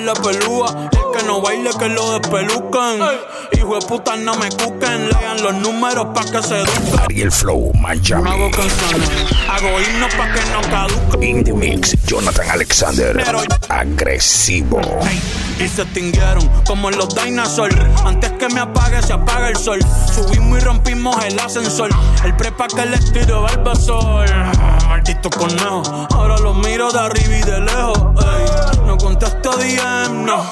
la pelúa. El que no baile, que lo despelucan. Hijo de puta, no me cuquen. Lean los números pa' que se eduquen. Ariel Flow, Miami. Hago canciones, hago himnos pa' que no caduquen. In the mix, Jonathan Alexander. Agresivo. Y se extinguieron como en los dinosaurs. Antes que me apague, se apaga el sol. Subimos y rompimos el ascensor. El prepa que les tiro sol. Maldito conejo. Ahora los miro de arriba y de lejos. Ey. No contesto DM, no.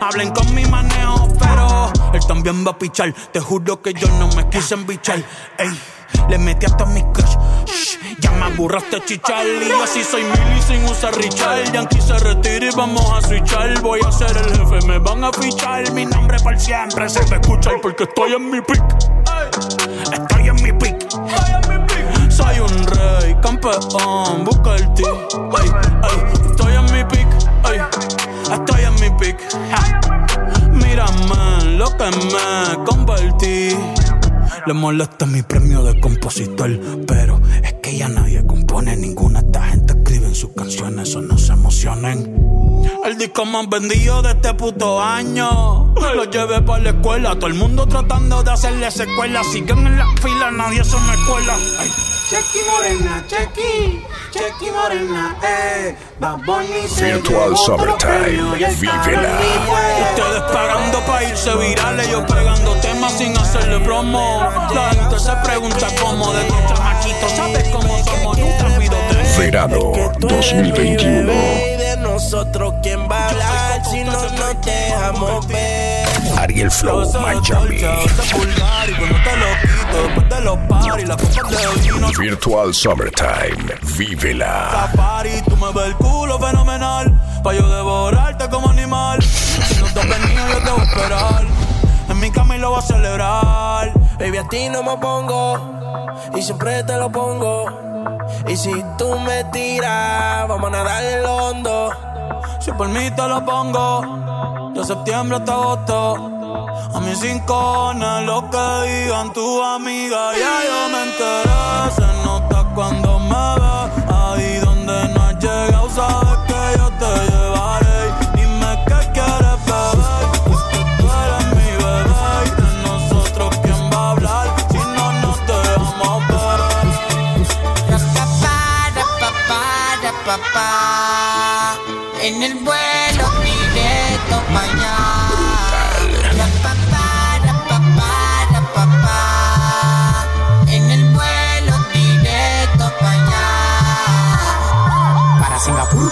Hablen con mi manejo, pero él también va a pichar. Te juro que yo no me quise embichar. Ey. Le metí hasta mi crush. Shh, ya me aburraste chichar. Y así soy mili sin usar Richard. Yankee se retira y vamos a switchar. Voy a ser el jefe, me van a fichar. Mi nombre por siempre se me escucha. Porque estoy en mi pick. Estoy en mi pick. Soy un rey, campeón, busca el ti. Ay, ay, estoy en mi pick. Ay, estoy en mi pick. Lo que me convertí. Le molesta mi premio de compositor, pero es que ya nadie compone ninguna. Esta gente escribe en sus canciones, o no se emocionen. El disco más vendido de este puto año. Lo llevé para la escuela, todo el mundo tratando de hacerle secuela. Siguen en la fila, nadie se me cuela. Ay. Chequi morena, chequi, chequi morena, eh. Bad Bunny se Virtual Summertime, vívela. Ustedes pagando para irse virales, yo pegando temas sin hacerle promo. La gente se pregunta cómo de estos chamaquitos, ¿sabes cómo somos? Nunca tres. Verano Tú eres mi 2021. bebé y de nosotros quién va a hablar si no nos dejamos ver. Flow, Miami. Y copas de vino. Virtual Summertime, vívela. Safari, tú me ves el culo fenomenal. Pa' yo devorarte como animal. Si no te has venido, yo te voy a esperar. En mi cama y lo voy a celebrar. Baby, a ti no me pongo y siempre te lo pongo. Y si tú me tiras, vamos a nadar en lo hondo. Si por mí te lo pongo, de septiembre hasta agosto. A mis cinco lo que digan tu amiga, ya yo me enteré. Se nota cuando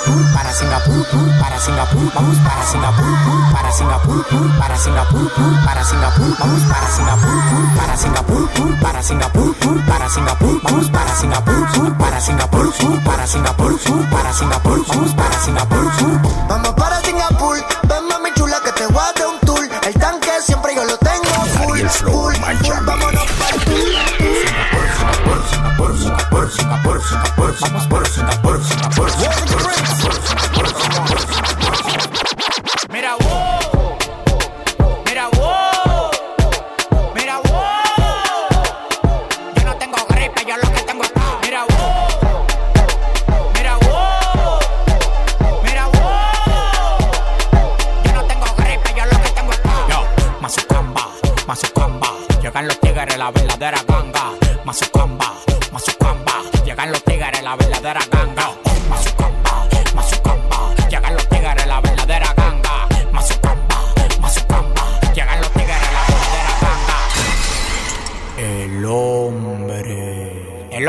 Singapur, pur, para Singapur, pur, para Singapur, vamos para Singapur, pur, para Singapur, pur, para Singapur, pur, para Singapur, vamos para Singapur, pur, para Singapur, pur, para Singapur, pur, para Singapur, vamos para Singapur, pur, para Singapur, pur, para Singapur, pur, para Singapur, vamos para Singapur, pur. Vamos para Singapur, ven mami chula que te voy a dar un tour. El tanque siempre yo lo tengo full, full, full. Vámonos Mira,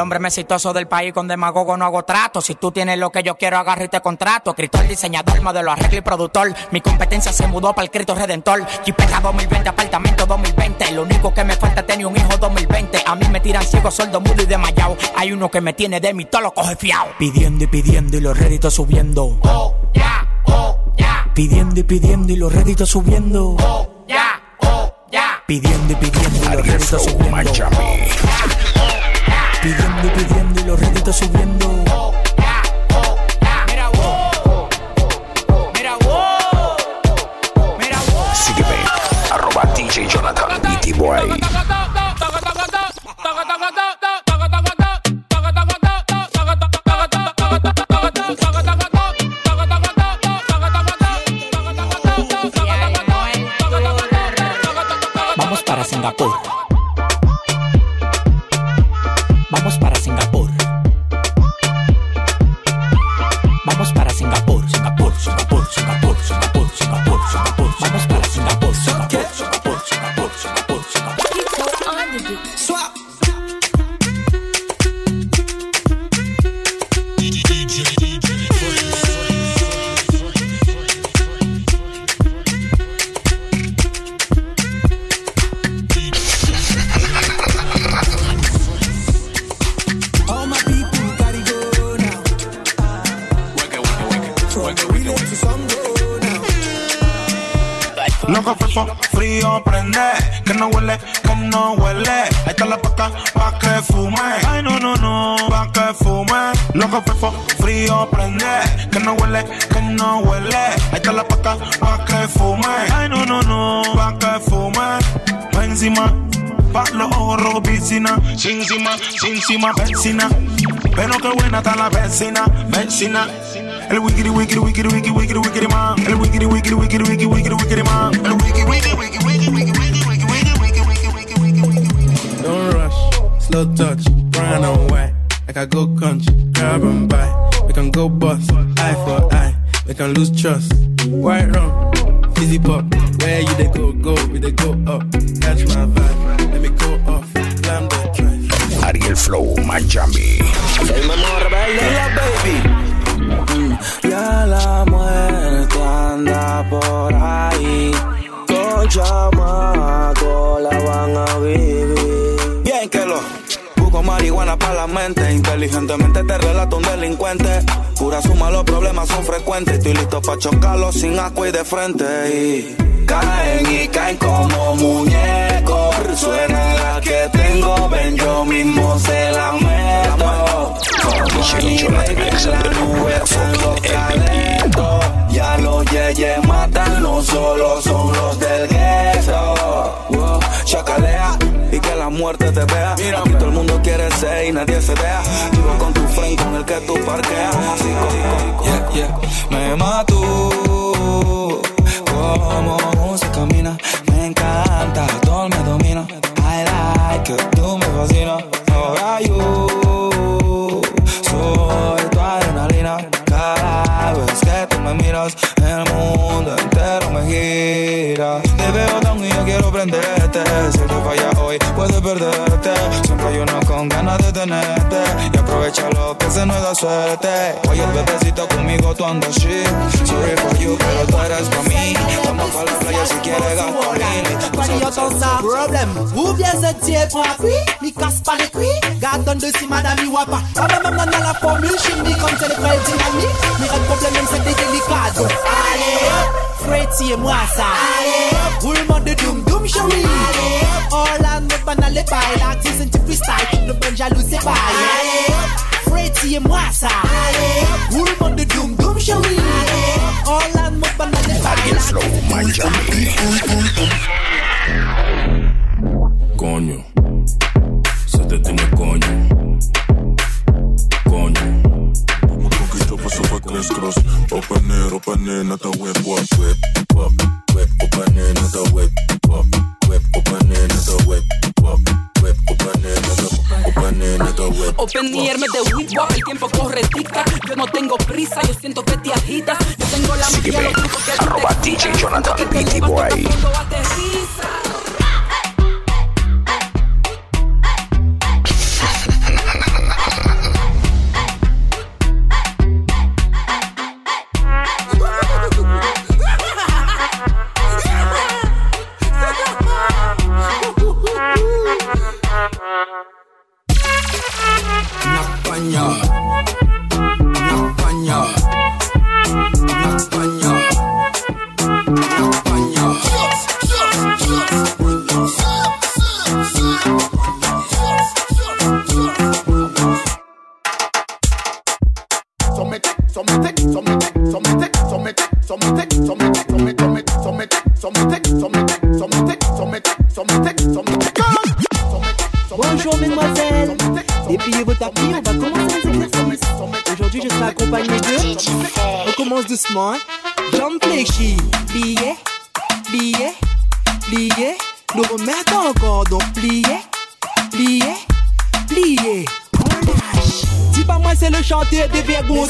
hombre. Más exitoso del país con demagogo no hago trato. Si tú tienes lo que yo quiero, agarro y te contrato. Escritor, diseñador, modelo, arreglo y productor. Mi competencia se mudó para el Cristo Redentor. Jipeta 2020, apartamento 2020. Lo único que me falta es tener un hijo 2020. A mí me tiran ciego, sordo, mudo y desmayado. Hay uno que me tiene de mí, todo lo coge fiao. Pidiendo y pidiendo y los réditos subiendo. Oh, ya, oh, ya. Pidiendo y pidiendo y los réditos subiendo. Oh, ya, oh, ya. Pidiendo y pidiendo y los réditos subiendo. Miami. Pidiendo y pidiendo y los réditos subiendo. Encima, vecina. Pero qué buena está la vecina, vecina. Chocarlos sin asco y de frente. Y caen y caen como muñecos. Suena la que tengo, ven yo mismo se la meto. MVP. Ya los yeyes matan, no solo son los del gueto. Chacalea y que la muerte te vea. Aquí todo el mundo quiere ser y nadie se vea. Vivo con tu friend con el que tú parqueas. Yeah, yeah. Me mato como se camina. Me encanta, todo me domina. I like it, tú me fascinas. Ahora yo soy tu adrenalina. Cada vez que tú me miras, el mundo entero me gira. Te veo tan y yo quiero prenderte. Si te falla hoy, puedes perderte. Tenerte. Y que se nos da suerte. Oye, el bebecito conmigo tú andas shit. Sorry for you, pero tú eres para mí. Vamos para la playa si quieres gasolina. When you don't problem Ou bien c'est tiè pour appui Mi casse pas les cuits Garde de si madame y wapa bah même dans la formule Chimie comme c'est les frères dynamiques Mi règle problème même c'est Donc allez et moi ça Allez Roulement de doom doom chérie Allez all and Orlando banale bay La artisan ti freestyle. Nou ban jalouse bay Freddy e mwasa Woulman de doom doom and Orlando banale pie, like slow man jambi Coño. Se te tiene coño. Cross. Cross Open it, open it, not a whip, whip, whip, whip, whip Open it, not a whip, whip whip, open another whip, whip, open me de whip, el tiempo corre tica. Yo no tengo prisa, yo siento que te agitas. Yo tengo la Sígueme, los trucos que tú te DJ Jonathan, BT Boy. España. En. man. Jump like she, plié. Nous remettons encore, donc plié, plié, plié. On. Dis pas moi c'est le chanteur des vergons.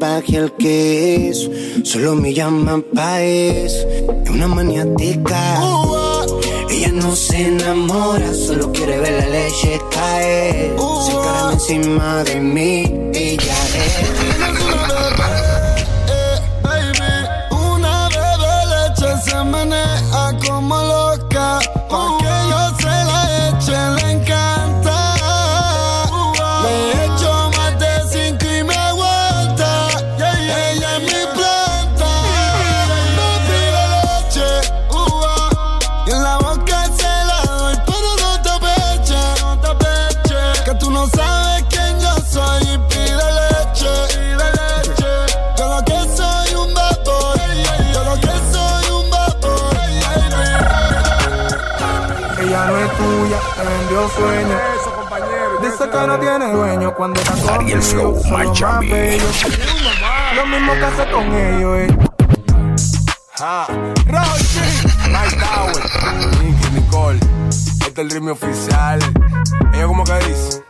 Baje el queso. Solo me llama pa' eso. Es una maniática. Ella no se enamora, solo quiere ver la leche caer. Se encarga encima de mí. Ella te vendió sueño. Eso, compañero. Dice que no tiene dueño cuando está. Ariel Flow los Miami. Lo mismo que hace con ellos, eh. Ah, Rochi, Night Tower, Nicky Nicole, este es el ritmo oficial. Ella como que dice.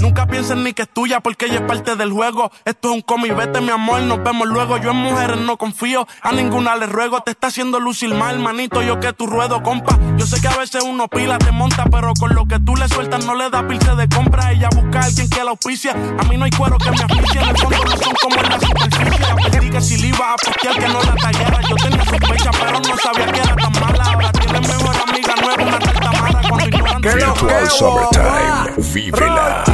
Nunca piensen ni que es tuya porque ella es parte del juego. Esto es un cómic, vete mi amor, nos vemos luego. Yo en mujeres no confío, a ninguna le ruego. Te está haciendo lucir mal, manito, yo que tu ruedo, compa. Yo sé que a veces uno pila, te monta, pero con lo que tú le sueltas no le da pilce de compra. Ella busca a alguien que la auspicia. A mí no hay cuero que me asfixie, en el fondo no son como en la superficie. Aprendí que si le iba a postear que no la tallara. Yo tenía sospecha, pero no sabía que era tan mala. Ahora tiene mejor amiga nueva, una carta mala cuando ignoran Virtual Summertime. Vívela.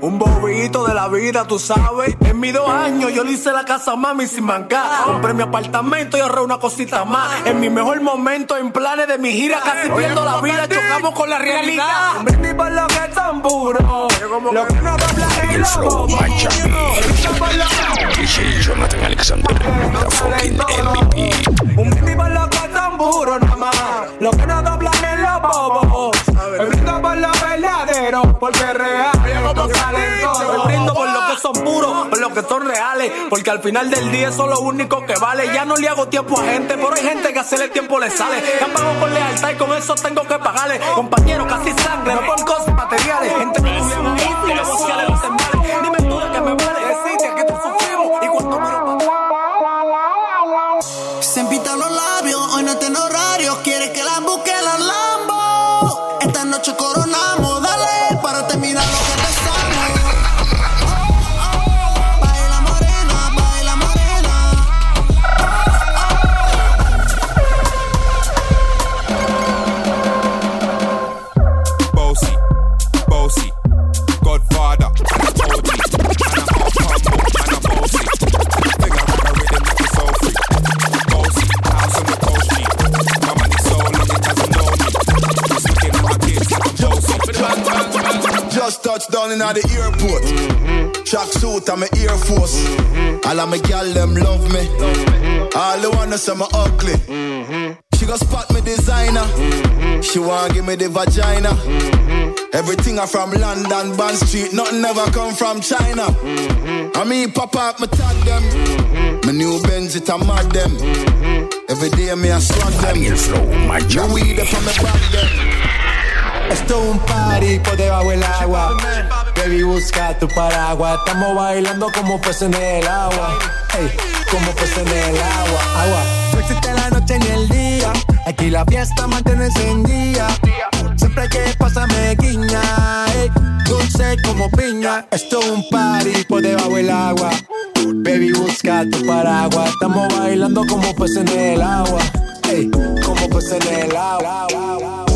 Un bobito de la vida, tú sabes. En mis dos años yo le hice la casa a mami sin mancar. Compré mi apartamento y ahorré una cosita más. En mi mejor momento, en planes de mi gira, casi viendo la vida, chocamos con la realidad. Un brindis por lo que es tan puro. Lo que no dobla Jonathan Alexander, the fucking MVP. Un brindis por lo que es tan puro, nada más. Lo que no doblan es los bobos. Me brindo por lo verdadero, porque es real. Esto sale todo. Me brindo por lo que son puros, por lo que son reales. Porque al final del día eso es lo único que vale. Ya no le hago tiempo a gente, pero hay gente que hacerle tiempo le sale. Que han pagado por lealtad y con eso tengo que pagarle. Compañeros, casi sangre, no por cosas materiales. Gente que no negociales los. Dime tú de qué me vale decirte que tú sufrimos. Y cuando miro Just touched down in the airport. Track suit and my Air Force. All of my gal them love me. All the wanna say me ugly. She go spot me designer. She wanna give me the vagina. Everything I from London, Bond Street. Nothing ever come from China. I mean, pop up, me tag them. My new Benz, it a mad them. Every day me a swag them. Flow You weed up on me back them. Esto es un party por debajo del agua. Baby, busca tu paraguas. Estamos bailando como peces en el agua. Ey, como peces en el agua. Agua. No existe la noche ni el día. Aquí la fiesta mantiene encendida. Siempre que pasa me guiña. Ey, dulce como piña. Esto es un party por debajo del agua. Baby, busca tu paraguas. Estamos bailando como peces en el agua. Ey, como peces en el agua.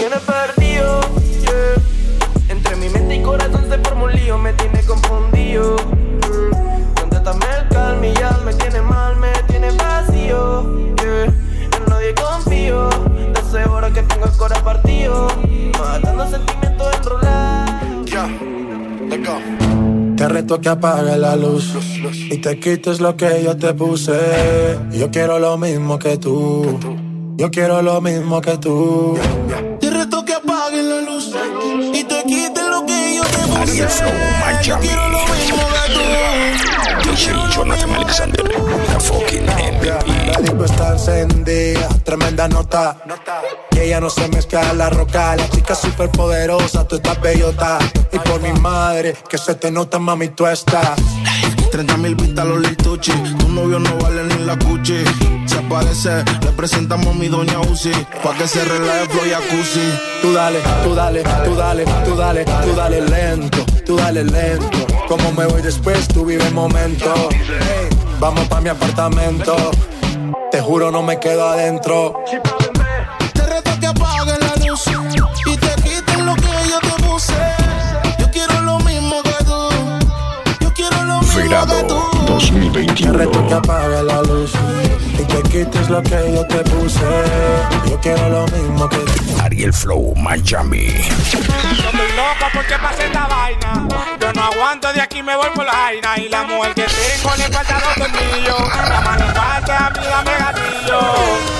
Tienes perdido, yeah. Entre mi mente y corazón se forma un lío, me tiene confundido. Mm. Contéstame el calma y ya me tiene mal, me tiene vacío. Yeah. En nadie confío, de hace horas que tengo el corazón partido. Matando sentimientos enrolados. Ya, let's go. Te reto que apague la luz y te quites lo que yo te puse. Yo quiero lo mismo que tú. Yo quiero lo mismo que tú. Te reto Ariel Flow, Miami. DJ Jonathan Alexander, the fucking MVP. La disco está encendida, tremenda nota. Que ella no se mezcla a la roca. La chica súper poderosa, tú estás bellota. Y por mi madre, que se te nota, mami, tú estás. 30 mil vistas los Lil Tucci. Tu novio no vale ni la cuchi. Se aparece, le presentamos a mi doña Uzi. Pa' que se relaje flow jacuzzi. Tú dale, tú dale, tú dale, tú dale, tú dale lento, tú dale lento. Como me voy después, tú vive el momento. Vamos pa' mi apartamento. Te juro, no me quedo adentro. 2021. Reto que yo Ariel Flow, Miami. Estoy porque vaina. Yo no aguanto de aquí, me voy por la vaina. Y la mujer que tengo le falta dos. La mano falta, amiga, me gatillo.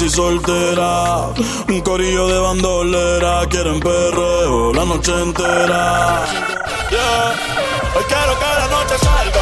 Casi, soltera. Un corillo de bandolera, quieren perreo la noche entera. Yeah. Hoy quiero que la noche salga,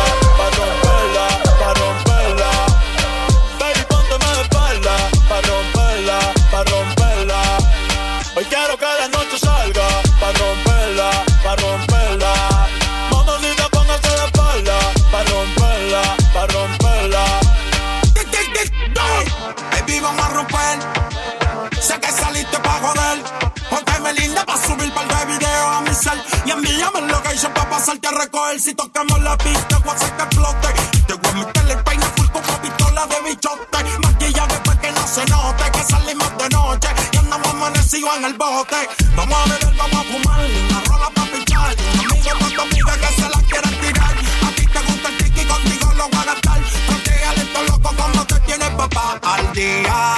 a recoger. Si tocamos la pista, voy a hacer que explote. Te voy a meterle el peine full con pistola de bichote. Maquilla después que no se note. Que salimos de noche y andamos amanecidos en el bote. Vamos a beber, vamos a fumar. Una rola pa' pinchar. Un amigo con tu amiga que se la quieren tirar. A ti te gusta el tricky, contigo lo voy a gastar. Protégale esto loco como te tienes papá al día.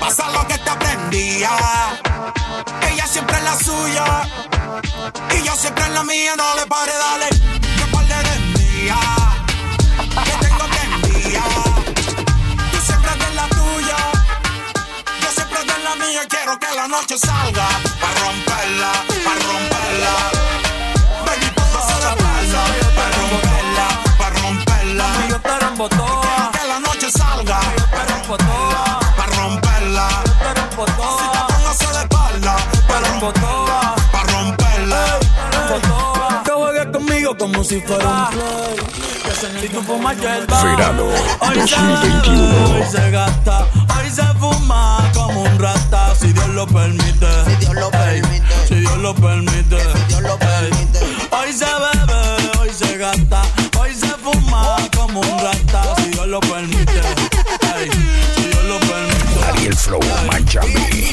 Pasa lo que te aprendía. La mía. No le pare, dale. Que par de mía. Que tengo que enviar. Tú siempre eres la tuya. Yo siempre de la mía. Quiero que la noche salga. Pa' romperla, pa' romperla. Como si fuera un play. Si tú fumas hierba, Verano hoy se 2021. bebe, hoy se gasta, hoy se fuma como un rata, si Dios lo permite. Si Dios lo permite. Si Dios lo permite. Hoy se bebe, hoy se gasta, hoy se fuma como un rata, si Dios lo permite. Si Dios lo permite. Ariel Flow Miami.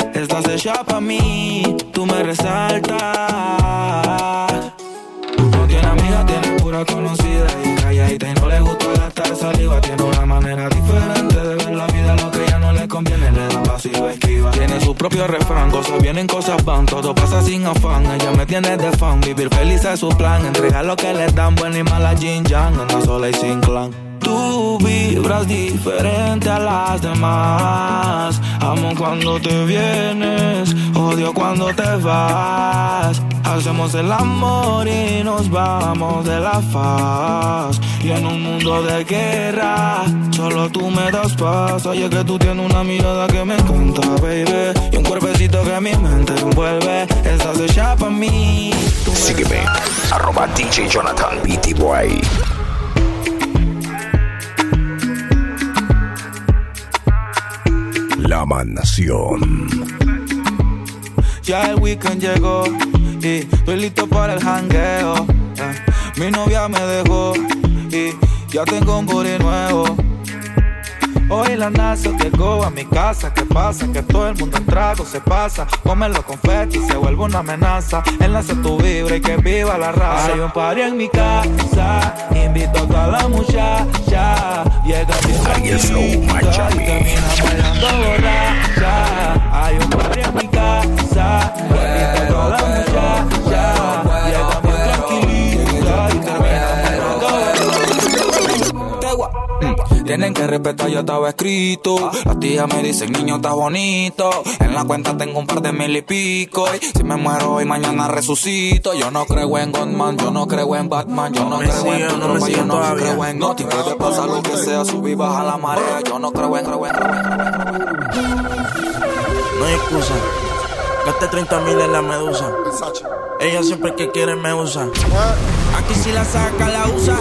Estás hecha pa' mí. Tú me resaltas. No tiene amiga, tiene pura conocida y calladita y no le gusta gastar saliva. Tiene una manera diferente de ver la vida, lo que ya no le conviene, le da paso esquiva. Tiene su propio refrán, cosas vienen, cosas van, todo pasa sin afán. Ella me tiene de fan, vivir feliz es su plan. Entregar lo que le dan, buena y mala Jin Yang, anda sola y sin clan. Tú vibras diferente a las demás. Amo cuando te vienes, odio cuando te vas. Hacemos el amor y nos vamos de la faz. Y en un mundo de guerra, solo tú me das paz. Oye, que tú tienes una mirada que me encanta, baby. Y un cuerpecito que mi mente envuelve. Estás hecha pa' mí. Sígueme, arroba DJ Jonathan Boy. La Mansión. Ya el weekend llegó y estoy listo para el jangueo. eh. Mi novia me dejó y ya tengo un booty nuevo. Hoy la NASA llegó a mi casa. ¿Qué pasa? Que todo el mundo en trago se pasa. Come los confetti y se vuelve una amenaza. Enlace tu vibra y que viva la raza. Hay un party en mi casa. Invito a toda la muchacha. Llega bien tranquilita y termina bailando borracha. Hay un party en mi casa. Invito a toda la muchacha. Tienen que respetar, ya estaba escrito. Las tías me dicen, niño, está bonito. En la cuenta tengo un par de mil y pico. Y si me muero hoy, mañana resucito. Yo no creo en Godman, yo no creo en Batman, yo no, creo en tu no tropa, yo no todavía. creo en Noti. Puede pasar lo que sea, subir, baja la marea. Yo no creo en, creo en, creo en, creo en. No hay excusa. Gasté 30 mil en la medusa. Ella siempre que quiere me usa. Aquí si la saca, la usa.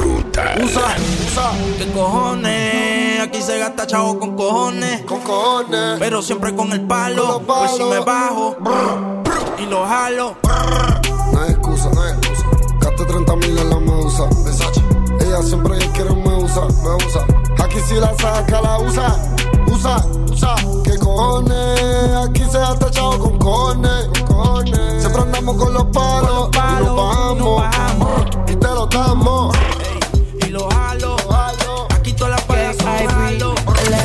Usa, usa. ¿Qué cojones? Aquí se gasta chavo con cojones. Con cojones. Pero siempre con el palo. Pues si me bajo y lo jalo. No hay excusa, no hay excusa. Gasté 30 mil en la medusa. Ella siempre quiere me usa, me usa. Aquí si la saca, la usa, usa, usa. ¿Qué cojones? Aquí se ha tachado con cojones, Siempre andamos con los palos, y nos bajamos, y te lo damos. Y lo jalo, aquí todas las palas son jalo.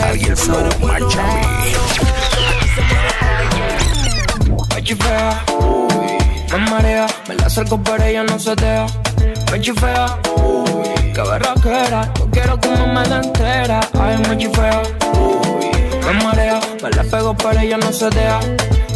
Ariel Flow Miami. Me chifea, uy, me marea, me la acerco pero ella no se deja. Me chifea, uy, berraquera, yo quiero que me la entera. Ay, me chifea, uy, me marea, me la pego pero ella no se deja.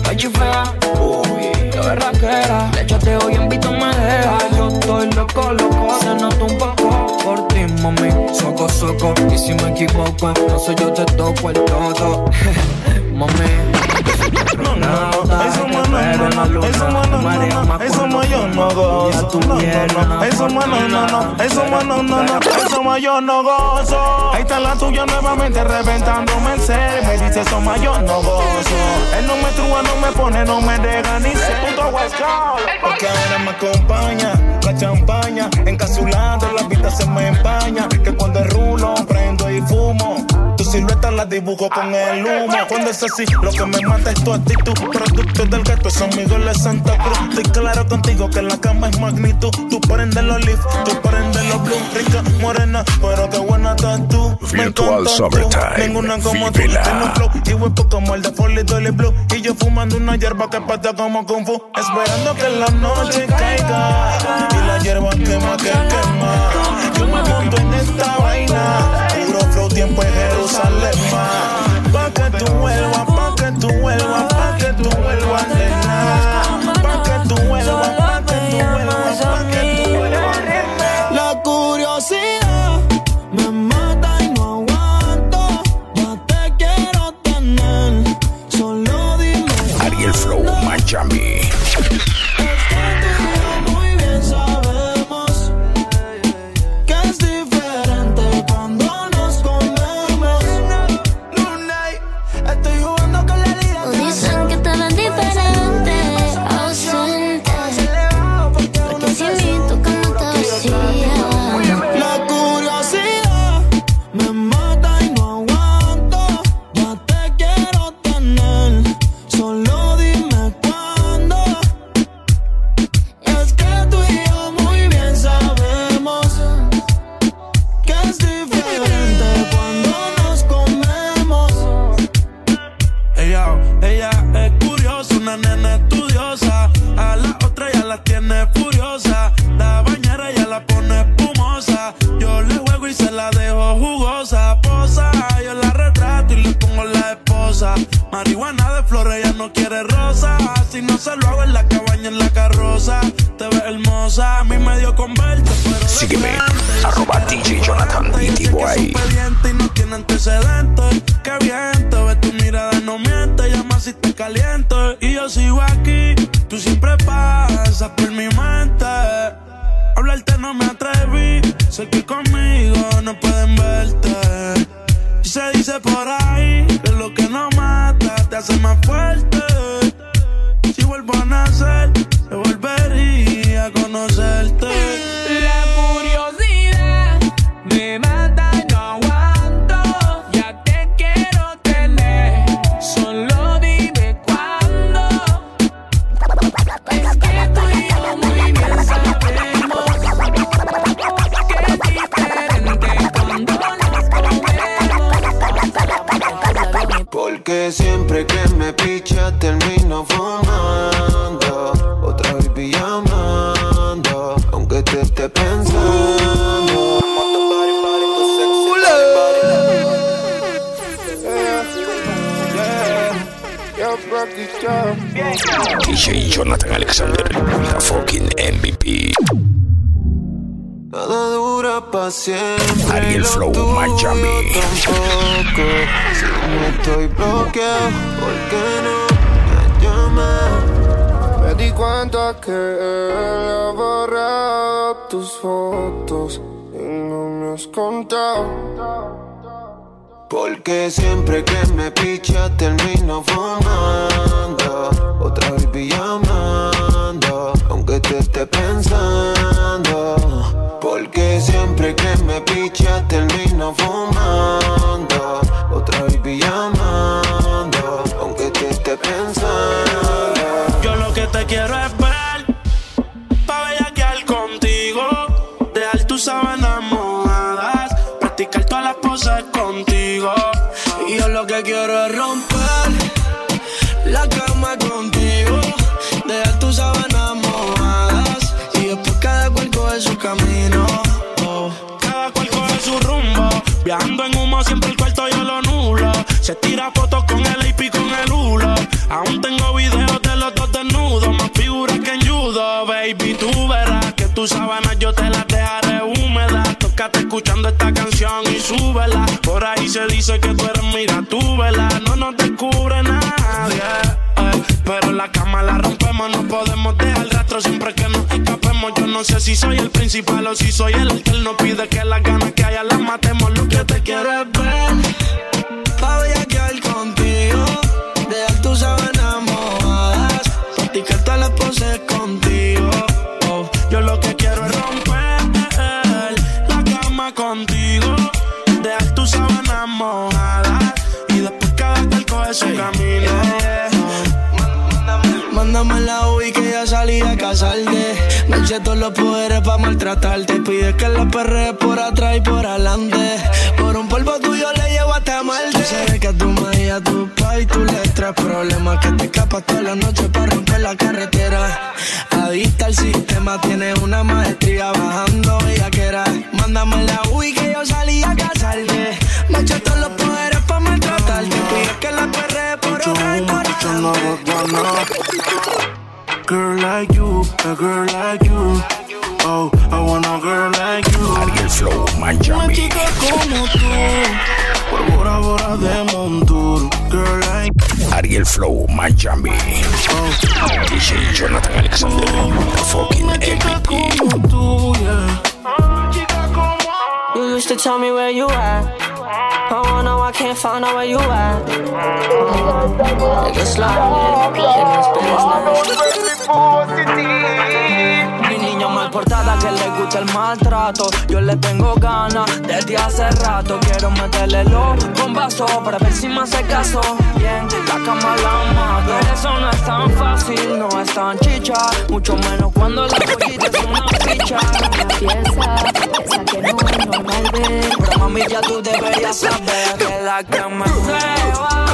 Me chifea, uy, qué berraquera, le chateo y invito me deja. Yo estoy loco, loco, se nota un poco por ti, mami, soco, soco. Y si me equivoco, no sé, yo te toco el todo. mami. No, no, eso más no, no, no, eso no, no, no, eso más yo no gozo. No, no, no, eso más no, no, no, eso más no, no, no, eso más yo no gozo. Ahí está la tuya nuevamente reventándome el ser. Me dice eso más yo no gozo. Él no me trúa, no me pone, no me deja ni ser. Coast. Porque ahora me acompaña la champaña. Encapsulando la vista se me empaña. Que cuando es rulo prendo y fumo. Silueta la dibujo con el humo. Cuando es así, lo que me mata es tu actitud. Producto del gato, son Miguel de Santa Cruz. Estoy claro contigo que la cama es magnitud. Tú prendes los leaf, tú prendes los blue. Rica, morena, pero qué buena estás tú. Me Virtual tú. Summertime. Ninguna como Vívela. tú. Tengo un flow y huepo como el de Folly Dolly Blue. Y yo fumando una hierba que patea como Kung Fu. Esperando que la noche caiga. Y la hierba quema que quema. Yo me monto en esta vaina. Tiempo en Jerusalén. Pa' que tú vuelvas, pa' que tú vuelvas, pa' que tú vuelvas, nena. Pa' que tú vuelvas, pa' que tú vuelvas, pa' que tú vuelvas, nena. La curiosidad me mata y no aguanto. Ya te quiero tener. Solo dime. Ariel Flow. Contado. Porque siempre que me picha termino fumando. Otra vez llamando Aunque te esté pensando. Porque siempre que estamos fumando, Y yo lo que quiero es romper la cama contigo, dejar tus sábanas mojadas, y después cada cual coge su camino. oh. Cada cual coge su rumbo, viajando en humo siempre el cuarto yo lo nulo. Se tira fotos con el AP con el hulo. Aún tengo videos de los dos desnudos, más figuras que en judo, baby. Tú verás que tus sábanas Por ahí se dice que tú eres mira tú, vela. No nos descubre nadie. eh. Pero la cama la rompemos, no podemos dejar rastro siempre que nos escapemos. Yo no sé si soy el principal o si soy el que no pide que las ganas que haya las matemos. Lo que te quiero es que salí a casarte. Me eché todos los poderes pa' maltratarte. Pide que la perre por atrás y por adelante. Por un polvo tuyo le llevo hasta Marte. Sé que tú me y a tu pa' y tú le traes problemas. Que te escapas toda la noche para romper la carretera. Adicta al sistema, tienes una maestría bajando bellaquera. Mándame la UI que yo salí a casarte. Me eché todos los poderes pa' maltratarte. Pide que la perre por atrás y por Girl like you, a girl like you. Oh, I want a girl like you. Ariel Flow, Una Miami. chica como tú, por Bora Bora de Montour. Girl like Ariel Flow, Miami. Oh. DJ Jonathan Alexander, the fucking MVP. tú, yeah. You used to tell me where you at. Oh, no, I can't find out where you at. Nigga slide, in this business. Mi niña mal portada que le gusta el maltrato. Yo le tengo ganas desde hace rato. Quiero meterle los bombazos para ver si me hace caso. Bien, la cama la mato. Pero eso no es tan fácil, no es tan chicha. Mucho menos cuando la pollita es una ficha. Piensa, esa que no es normal ver. Pero mami, ya tú deberías saber que la que me prueba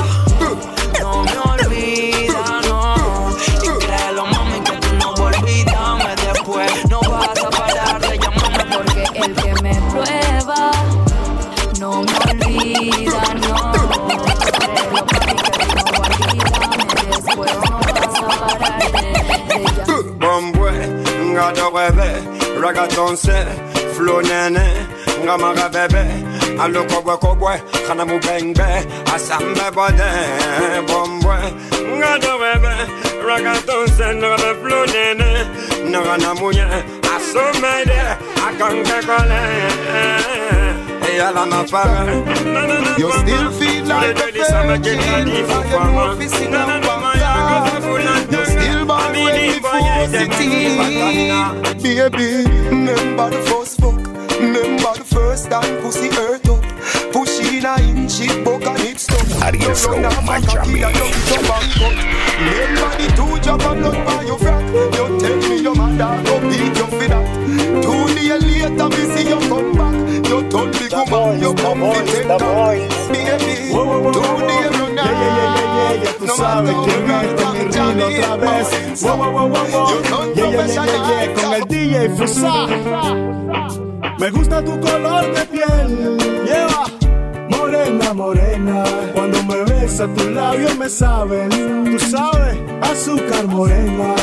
nga do webe raga tonse flow nene nga maga bebe alo kobwe kobwe kana mu bengbe asambe bode bombwe nga do webe raga tonse nga be flow nene nga na munye asomede akanke kole all. You still feel like a virgin, but you won't be singing still born ready for city. Baby, remember the first fuck, remember the first time pussy hurt up. Push in a inch, it buck and it stuck. Ariel Flow, Miami. Remember the two job and blood by your frack. You tell me your mother go beat you for that. Two days later, me see you come back. You turn big woman, you come fit tender. Baby, two days run out. Tú sabes quién es este mi ruido otra vez. Wow, wow, wow, wow, yeah, con el DJ Fusa. Me gusta tu color de piel. Lleva. Morena, morena, cuando me besas tus labios me saben, tú sabes, azúcar morena.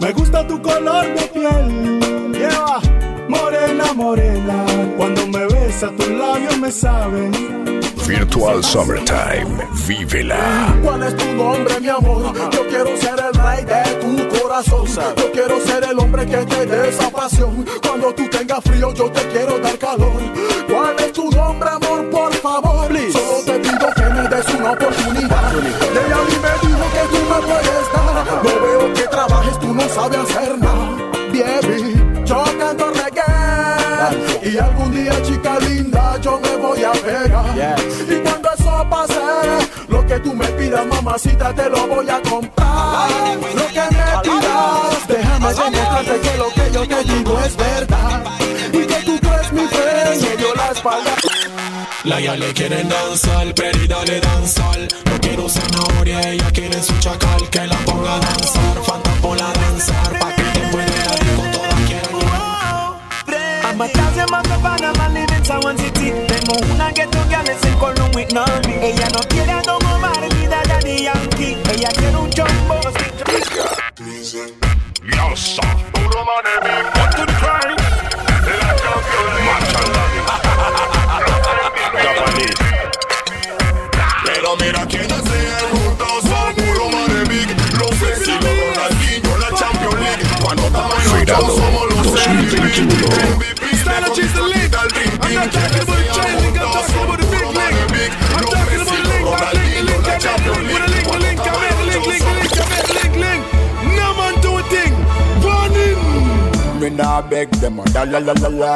Me gusta tu color de piel, lleva, morena, morena, cuando me besas tus labios me saben. Virtual Summertime, vívela. ¿Cuál es tu nombre, mi amor? Yo quiero ser el rey de tu corazón. Yo quiero ser el hombre que te dé esa pasión. Cuando tú tengas frío, yo te quiero dar calor. ¿Cuál es tu nombre, amor? Por favor, solo te pido que me des una oportunidad. Ella a mí me dijo que tú me puedes dar. No veo que trabajes, tú no sabes hacer nada. Baby, yo canto reggae. Y algún día, chica linda, yo me voy a pegar. Y cuando eso pase, lo que tú me pidas, mamacita, te lo voy a comprar. Lo que me pidas, déjame demostrarte que lo que yo te digo es verdad. Y que tú crees mi fe, me dio la espalda. La ya le quieren danzar, pero dale danzar. No quiero zanahoria, ella quiere su chacal. Que la ponga a danzar, falta por la danzar. Pa' que después de la disco todas quieran I'm a thousand miles City. Tengo una girl es en Colón with Nami. Ella no quiere a Don Omar ni a Daddy Yankee. Ella quiere un chombo. Yosa. Puro what to. Pero mira juntos son puro. Los Ronaldinho, la Champions League. Cuando estamos somos los 2021. I'm not talking about the chain link, I'm talking about the big link. I'm talking about the link, I'm link, link, I'm With a link, with a link, I'm in, link, link, link, I'm in, link, link. No man do a thing. Running. Me nah beg them, ah, da la la la la.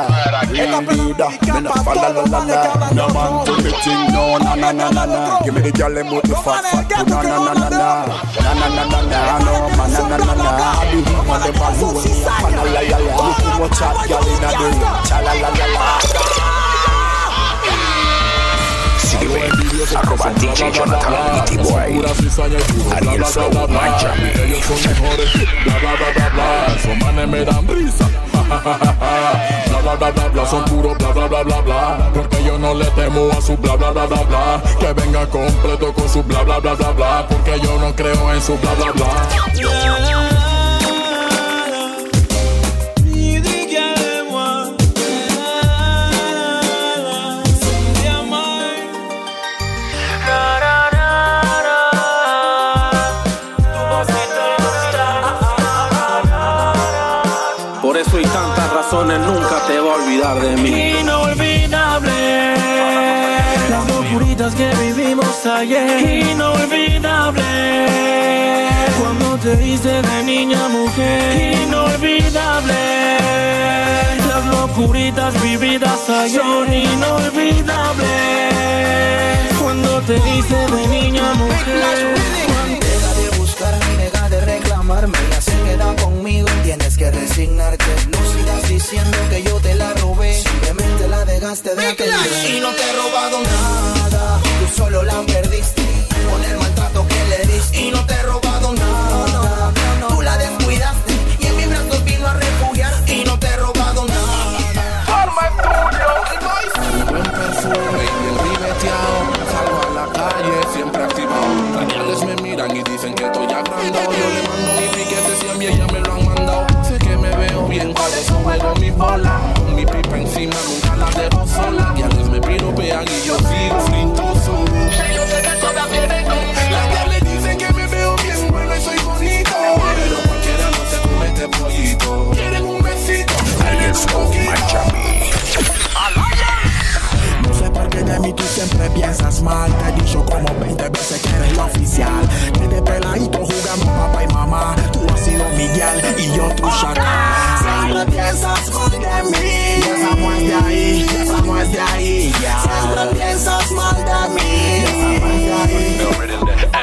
Real leader, ah, me nah fa la la la la. No man do the thing, no na na na na na. Give me the gyal them with the fat fat, na na na na na. Na na na na na, no man na na na na. I be him on the balloon, me a fa la la la la. Look who watch out, gyal inna the ring, cha la la la la. Sígueme, arroba DJ Jonathan y T-Boy. Ariel Flow, Miami. Ellos son mejores, bla bla bla bla bla. Esos manes me dan brisa. Bla bla bla bla bla, son puros bla bla bla bla bla. Porque yo no le temo a su bla bla bla bla bla. Que venga completo con su bla bla bla bla bla. Porque yo no creo en su bla bla bla. De mí. Inolvidable. Las locuritas que vivimos ayer. Inolvidable. Cuando te hice de niña mujer. Inolvidable. Las locuritas vividas ayer. Son inolvidables. Cuando te hice de niña mujer. Deja de buscarme, deja de reclamarme Ya se queda conmigo, que resignarte. No sigas diciendo que yo te la robé. Simplemente la dejaste de atender. Y no te he robado nada. Tú solo la perdiste. Con el maltrato que le diste. Y no te he robado nada. Tú la descuidaste. Y en mis brazos vino a refugiar. Y no te he robado nada. Arma Buen perfume y bien ribeteado. Salgo a la calle, siempre activado. Radiales me miran y dicen que estoy agrandado. Yo le mando mi piquete bien cuando subo mi bola. Con mi pipa encima nunca la dejo sola. Y a veces me piropean y yo sigo flintoso. Ellos se que todas vienen con Las diablas dicen que me veo bien bueno y soy bonito. Pero cualquiera no se come este pollito. Quieren un besito. Ariel Flow, Miami. No sé por qué de mí tú siempre piensas mal. Te he dicho como 20 veces que eres la oficial. Desde peladito jugando papá y mamá. Tú has sido Miguel y yo tu chacal. Siempre piensas mal de mí. Y esa no es de ahí, y esa no es de ahí. Siempre piensas mal de mí. Y esa no es de ahí.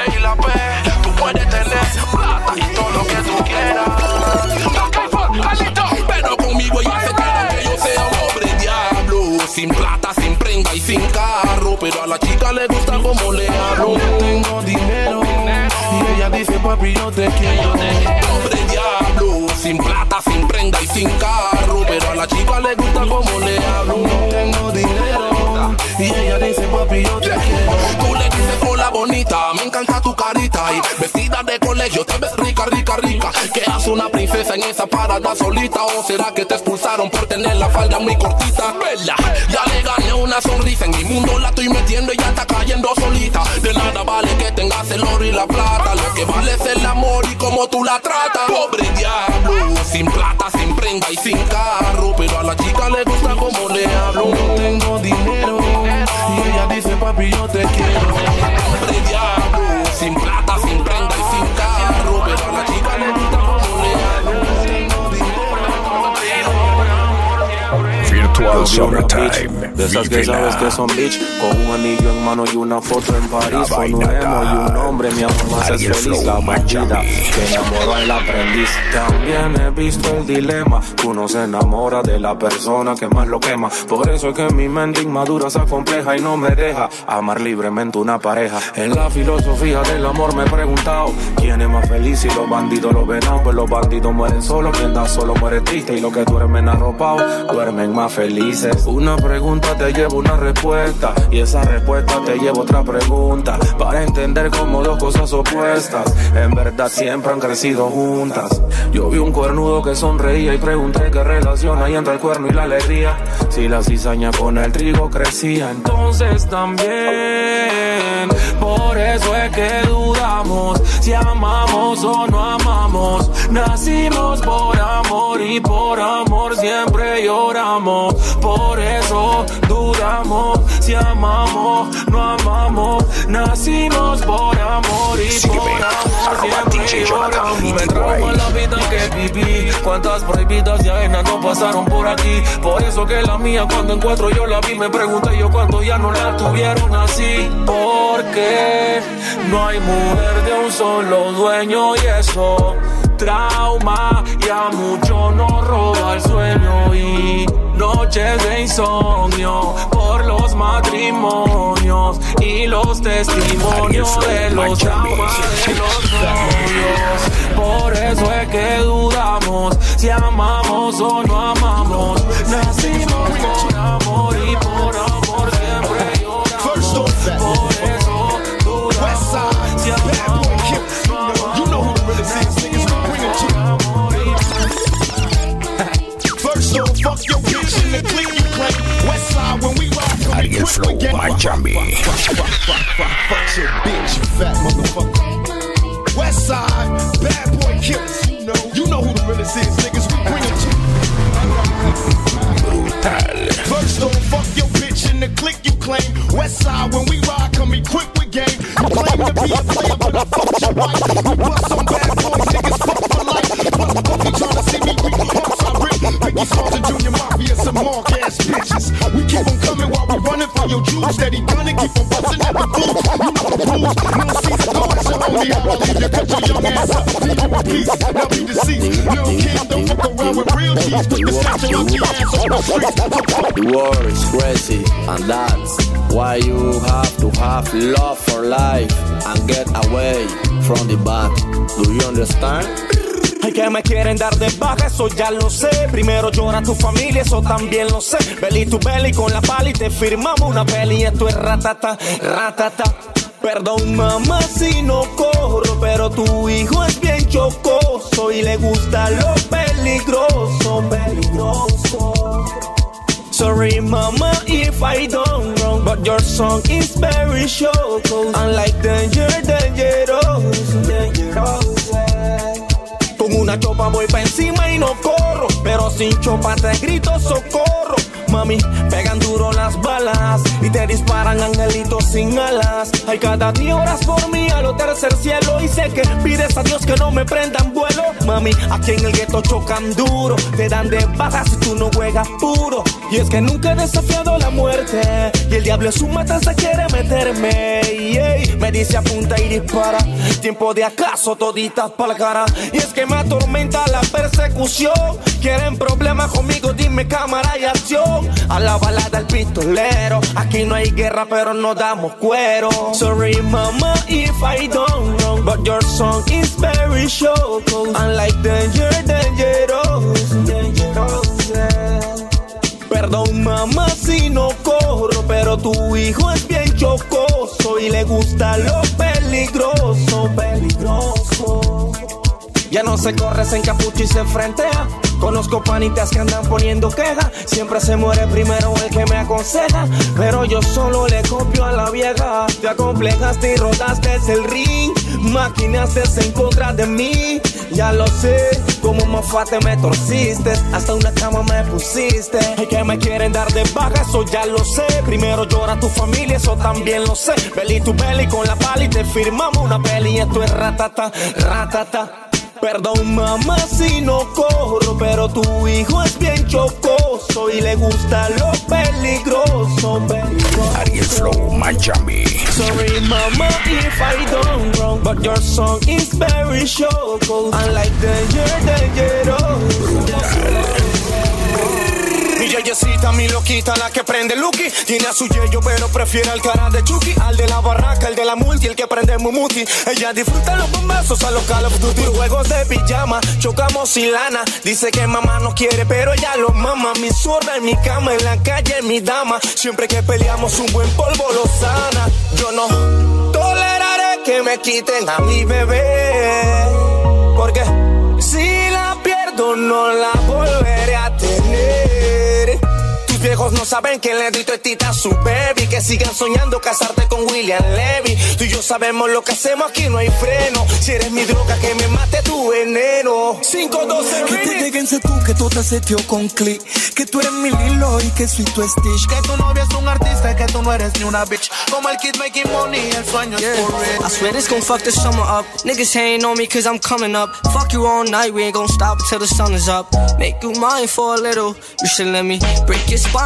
Ey, la P, tú puedes tener plata y todo lo que tú quieras. Pero conmigo ya se quedan que yo sea un hombre diablo. Sin plata, sin prenda y sin carro. Pero a la chica le gusta como le hablo. Tengo dinero y ella dice, papi, yo te quiero. Hombre diablo, sin carro. Pero a la chica le gusta como le hablo. Tengo dinero y ella dice, papi, yo te quiero. Tú le dices, hola bonita, me encanta tu carita. Y vestida de colegio, te ves rica, rica, rica. ¿Qué hace una princesa en esa parada solita? ¿O será que te expulsaron por tener la falda muy cortita? Bella, ya le gané una sonrisa. En mi mundo la estoy metiendo y ya está cayendo solita. De nada vale que tengas el oro y la plata. Lo que vale es el amor y cómo tú la tratas. Pobre diablo, sin plata, sin prenda y sin carro. Pero a la chica le gusta como le hablo. No tengo dinero y ella dice, papi, yo te quiero. Summertime, De esas que sabes que son bitch Con un anillo en mano y una foto en París Con un emo y un hombre Mi amor más es feliz La bandida. que enamoró al aprendiz. También he visto el dilema Uno se enamora de la persona que más lo quema. Por eso es que mi mente inmadura se acompleja Y no me deja amar libremente una pareja. En la filosofía del amor me he preguntado ¿Quién es más feliz si los bandidos lo ven? Pues los bandidos mueren solo Quien da solo muere triste Y los que duermen arropados duermen más felices Una pregunta te lleva una respuesta Y esa respuesta te lleva otra pregunta Para entender como dos cosas opuestas En verdad siempre han crecido juntas. Yo vi un cuernudo que sonreía Y pregunté qué relación hay entre el cuerno y la alegría Si la cizaña con el trigo crecía Entonces también Por eso es que Si amamos o no amamos. Nacimos por amor y por amor siempre lloramos. Por eso dudamos Si amamos, no amamos. Nacimos por amor y por amor siempre lloramos. Me trauma la vida que viví. Cuántas prohibidas y ajenas no pasaron por aquí. Por eso que la mía cuando en cuatro yo la vi. Me pregunté yo cuánto ya no la tuvieron así. Porque no hay de un solo dueño y eso Trauma y a mucho nos roba el sueño y noches de insomnio por los matrimonios y los testimonios de los traumas de los novios. Por eso es que dudamos si amamos o no amamos. Nacimos por amor y por amor who the realest is, niggas. We bring 'em to you. First off, fuck your bitch in the clique you claim. West side when we ride, come Ariel quick, Flow, we get Miami. Fuck, fuck, fuck, fuck, fuck your bitch, you fat motherfucker. West side, bad boy killers. You know, you know who the realest is, niggas. We bring 'em to Brutal. First off, fuck your bitch in the clique you claim. West side when we ride, come equipped with game. You claim to be a player, but I fuck your wife. You bust your juice. Steady gunning, keep on busting at the booth. You know the rules. No Caesar, go at your homie. I'ma leave you, cut your young ass up. Leave you in peace, now be deceased. Lil' Kim, don't fuck around with real G's. Put the snatch your monkey ass on the streets. The world is crazy, and that's why you have to have love for life and get away from the bad. Do you understand? Ay, que me quieren dar de baja, eso ya lo sé. Primero llora tu familia, eso también lo sé. Belly to belly con la pala y te firmamos una peli. Esto es ratata, ratata. Perdón, mamá, si no corro, pero tu hijo es bien chocoso y le gusta lo peligroso, peligroso. Sorry, mama, if I done wrong, but your song is very short. Unlike danger, dangerous, dangerous. Con una chopa voy pa' encima y no corro, pero sin chopa te grito socorro. Mami, pegan duro las balas y te disparan angelitos sin alas. Hay cada día horas por mí a lo tercer cielo y sé que pides a Dios que no me prendan vuelo. Mami, aquí en el gueto chocan duro, te dan de baja si tú no juegas puro. Y es que nunca he desafiado la muerte y el diablo es su matanza quiere meterme. Y, me dice apunta y dispara. Tiempo de acaso toditas para cara. Y es que me atormenta la persecución. Quieren problemas conmigo, dime cámara y acción. A la balada el pistolero. Aquí no hay guerra, pero no damos cuero. Sorry, mama, if I done wrong. But your song is very short. Unlike danger, dangerous. Perdón, mamá, si no corro, pero tu hijo es bien chocoso y le gusta lo peligroso, peligroso. Ya no se corre, se encapucha y se enfrentea. Conozco panitas que andan poniendo queja. Siempre se muere primero el que me aconseja. Pero yo solo le copio a la vieja. Te acomplejaste y rodaste el ring. Maquinaste en contra de mí. Ya lo sé, como mafate me torciste. Hasta una cama me pusiste. Hay que me quieren dar de baja, eso ya lo sé. Primero llora tu familia, eso también lo sé. Belly tu belly con la pala y te firmamos una peli. Esto es ratata, ratata. Perdón mamá si no corro, pero tu hijo es bien chocoso y le gusta lo peligroso. Ariel Flow, Miami. Sorry mama if I don't wrong, but your song is very choco. Unlike danger, dangerous. Mi yeyecita, mi loquita, la que prende Lucky. Tiene a su yeyo, pero prefiere al cara de Chucky. Al de la barraca, el de la multi, el que prende Mumuti. Ella disfruta los bombazos a los Call of. Juegos de pijama, chocamos sin lana. Dice que mamá no quiere, pero ella lo mama. Mi zurda en mi cama, en la calle, mi dama. Siempre que peleamos, un buen polvo lo sana. Yo no toleraré que me quiten a mi bebé. Porque si la pierdo, no la volveré. No saben que le di tita su baby. Que sigan soñando casarte con William Levy. Tú y yo sabemos lo que hacemos aquí, no hay freno. Si eres mi droga, que me mate tu veneno. 512 Que te déguense tú, que tú te setió con click. Que tú eres mi Lilo y que soy tu Stitch. Que tu novia es un artista y que tú no eres ni una bitch. Como el kid making money, el sueño es for real. I swear this gon' fuck the summer up. Niggas hating on me cause I'm coming up. Fuck you all night, we ain't gon' stop till the sun is up. Make you mine for a little. You should let me break your spine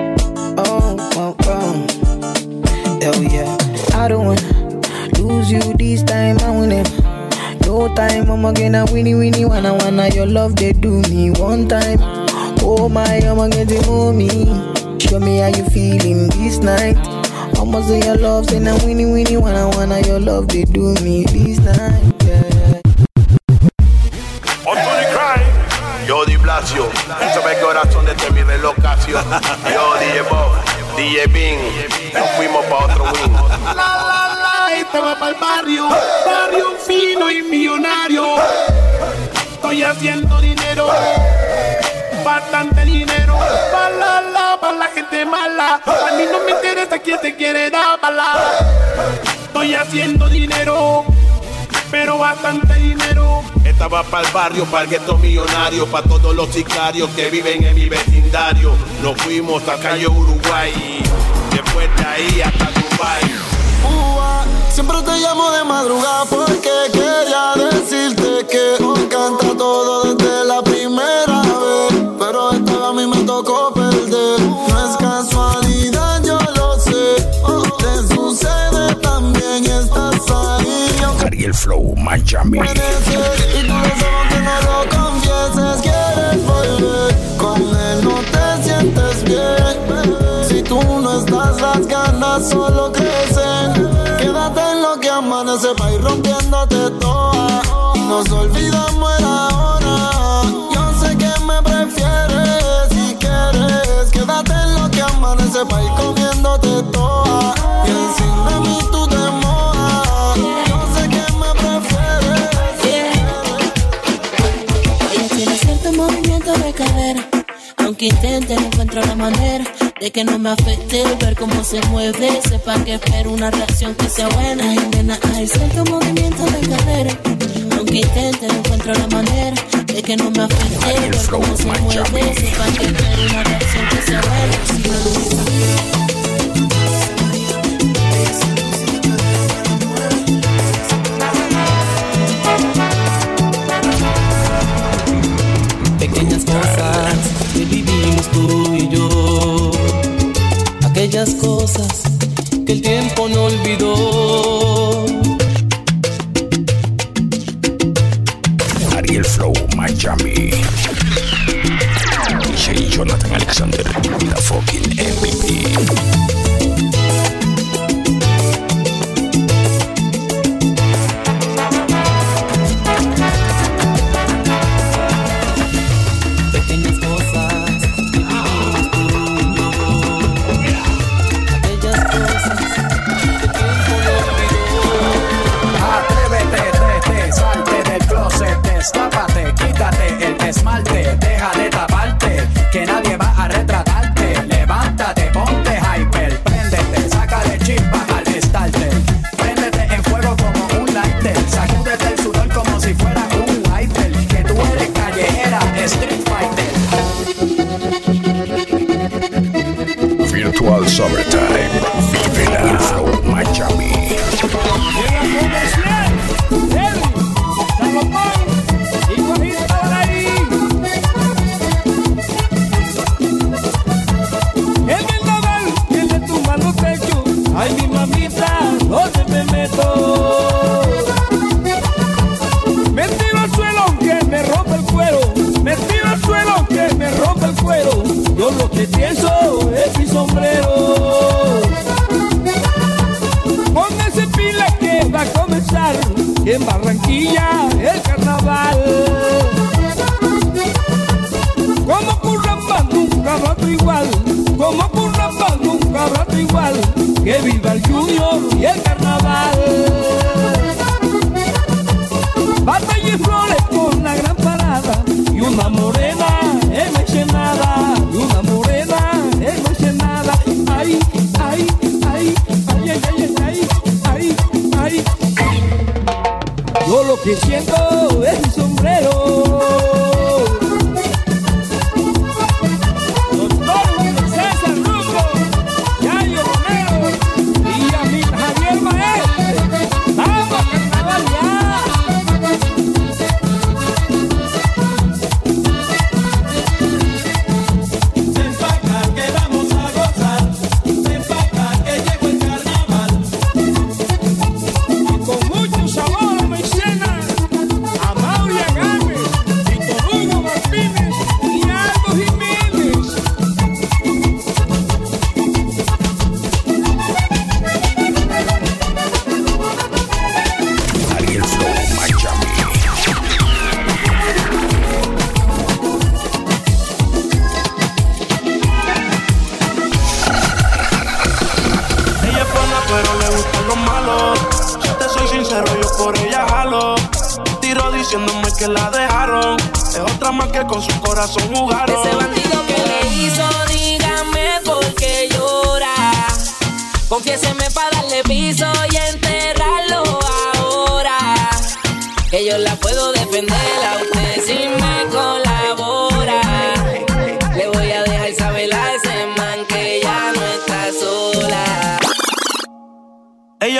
yeah. I don't wanna lose you this time, I win it. No time, I'ma get a winnie winnie wanna wanna your love they do me one time. Oh my, I'ma get it for me. Show me how you feeling this night. I'ma say your love, say na winnie winnie wanna wanna your love they do me this night. Yeah. Anthony Cry. Yo, Di Blasio. Eso me corazón desde mi relocación. Yo, DJ Bob, DJ. Nos fuimos pa' otro wing. La, la, la, este va pa'l barrio, barrio fino y millonario. Estoy haciendo dinero, bastante dinero. Pa' la, la, pa' la gente mala. A mí no me interesa quién te quiere dar bala. Estoy haciendo dinero, pero bastante dinero. Esta va para el barrio, para el gueto millonario, para todos los sicarios que viven en mi vecindario. Nos fuimos a calle Uruguay, después de ahí hasta Dubai. Ua, Siempre te llamo de madrugada porque quería decirte que me encanta todo desde la primera no te sientes bien. Si tú no estás, las ganas solo crecen. Quédate en lo que amanece pa' ir rompiéndote toda. Y nos olvidamos el ahora. Yo sé que me prefieres si quieres. Quédate en lo que amanece pa' ir comiéndote toda. Y encima Aunque intente, no encuentro la manera de que no me afecte ver cómo se mueve. Sepa que espero una reacción que sea buena. Ay, nena, hay cierto movimiento de cadera. Aunque intente, no encuentro la manera de que no me afecte ver cómo se mueve. Sepa que espero una reacción que sea Pequeñas Aquellas cosas que el tiempo no olvidó. Ariel Flow, Miami. DJ Jonathan Alexander, the fucking MVP.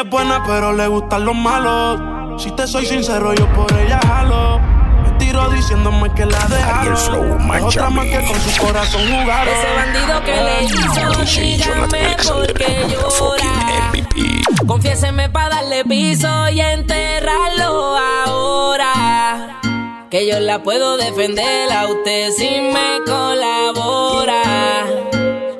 Ella es buena, pero le gustan los malos. Si te soy sincero, yo por ella jalo. Me tiro diciéndome que la dejaron. Es otra más que con su corazón jugaron. Ese bandido que le hizo, dígame por qué llora. Confiéseme para darle piso y enterrarlo ahora. Que yo la puedo defender a usted si me colabora.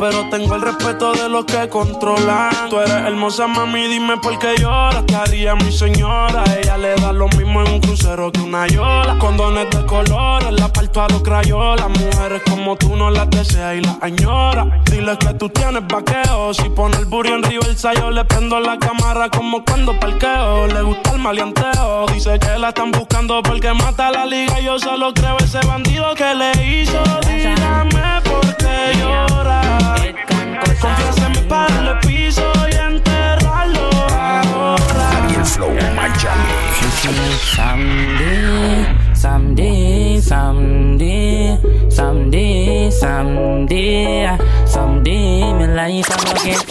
Pero tengo el respeto de los que controlan. Tú eres hermosa, mami, dime por qué lloras. ¿Qué haría mi señora? Ella le da lo mismo en un crucero que una yola. Condones de colores, la parto a los crayolas. Mujeres como tú no las deseas y las añora. Dile que tú tienes vaqueo. Si pone el burro en reversa, yo le prendo la cámara como cuando parqueo. Le gusta el maleanteo. Dice que la están buscando porque mata la liga. Yo solo creo ese bandido que le hizo. Dígame que llora. Confianza en Someday, someday, someday, someday, someday, someday, my gonna get.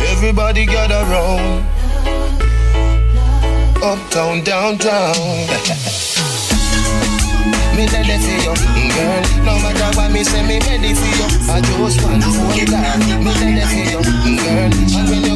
Everybody got a Everybody. Uptown, downtown. me ready for you, girl. No matter what me say, me ready for you. I just want to hold on. Me ready for you, girl. And when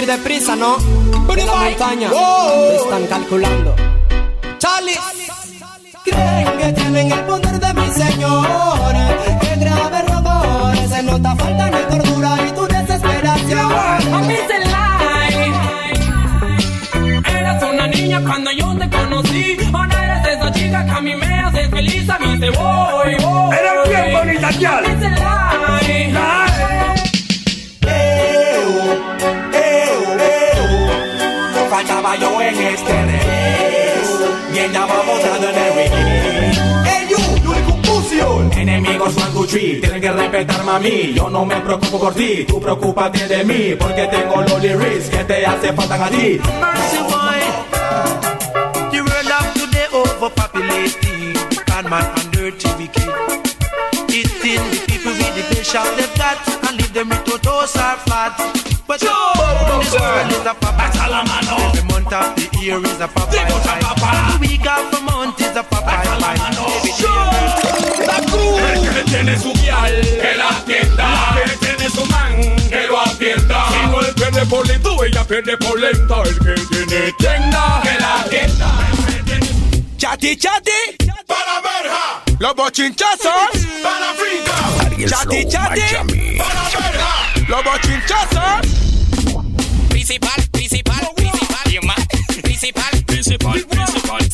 subir de prisa, no? En la montaña, te están calculando. Enemigos one, two, three Tienen que respetarme a mí Yo no me preocupo por ti Tú preocúpate de mí Porque tengo los lyrics Que te hace falta a ti Mercy boy, the world of today overpopulated, bad man and dirty wicked. Eating the people with the best shop they've got and leave them with totos are flat. But this world is a papa. Every month of the year is a papa. Every week of the month is a papa. La cruz. El que tiene su vial, que la atienda. Que tiene su man, que lo atienda. Si no él pierde por lento, ella pierde por lenta. El que tiene tienda, que la atienda. Chati, chati Para verja. Los bochinchazos Para frita. Ariel Chati, chati Miami. Para verja. Los bochinchazos Principal, principal, principal. Principal, principal, principal,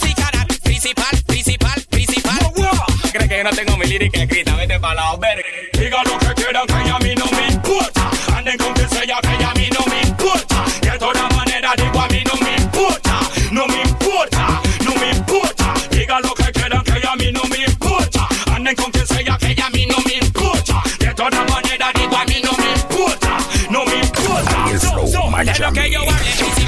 no tengo mi lírica escrita? Vete pa' la verga. Diga lo que quieran, que a mí no me importa. Anden con quien sea, que a mí no me importa. De todas maneras, digo a mí no me importa. No me importa, no me importa. Diga lo que quieran, que a mí no me importa. Anden con quien sea, que a mí no me importa. De todas maneras, digo a mí no me importa. No me importa. De lo que yo hable,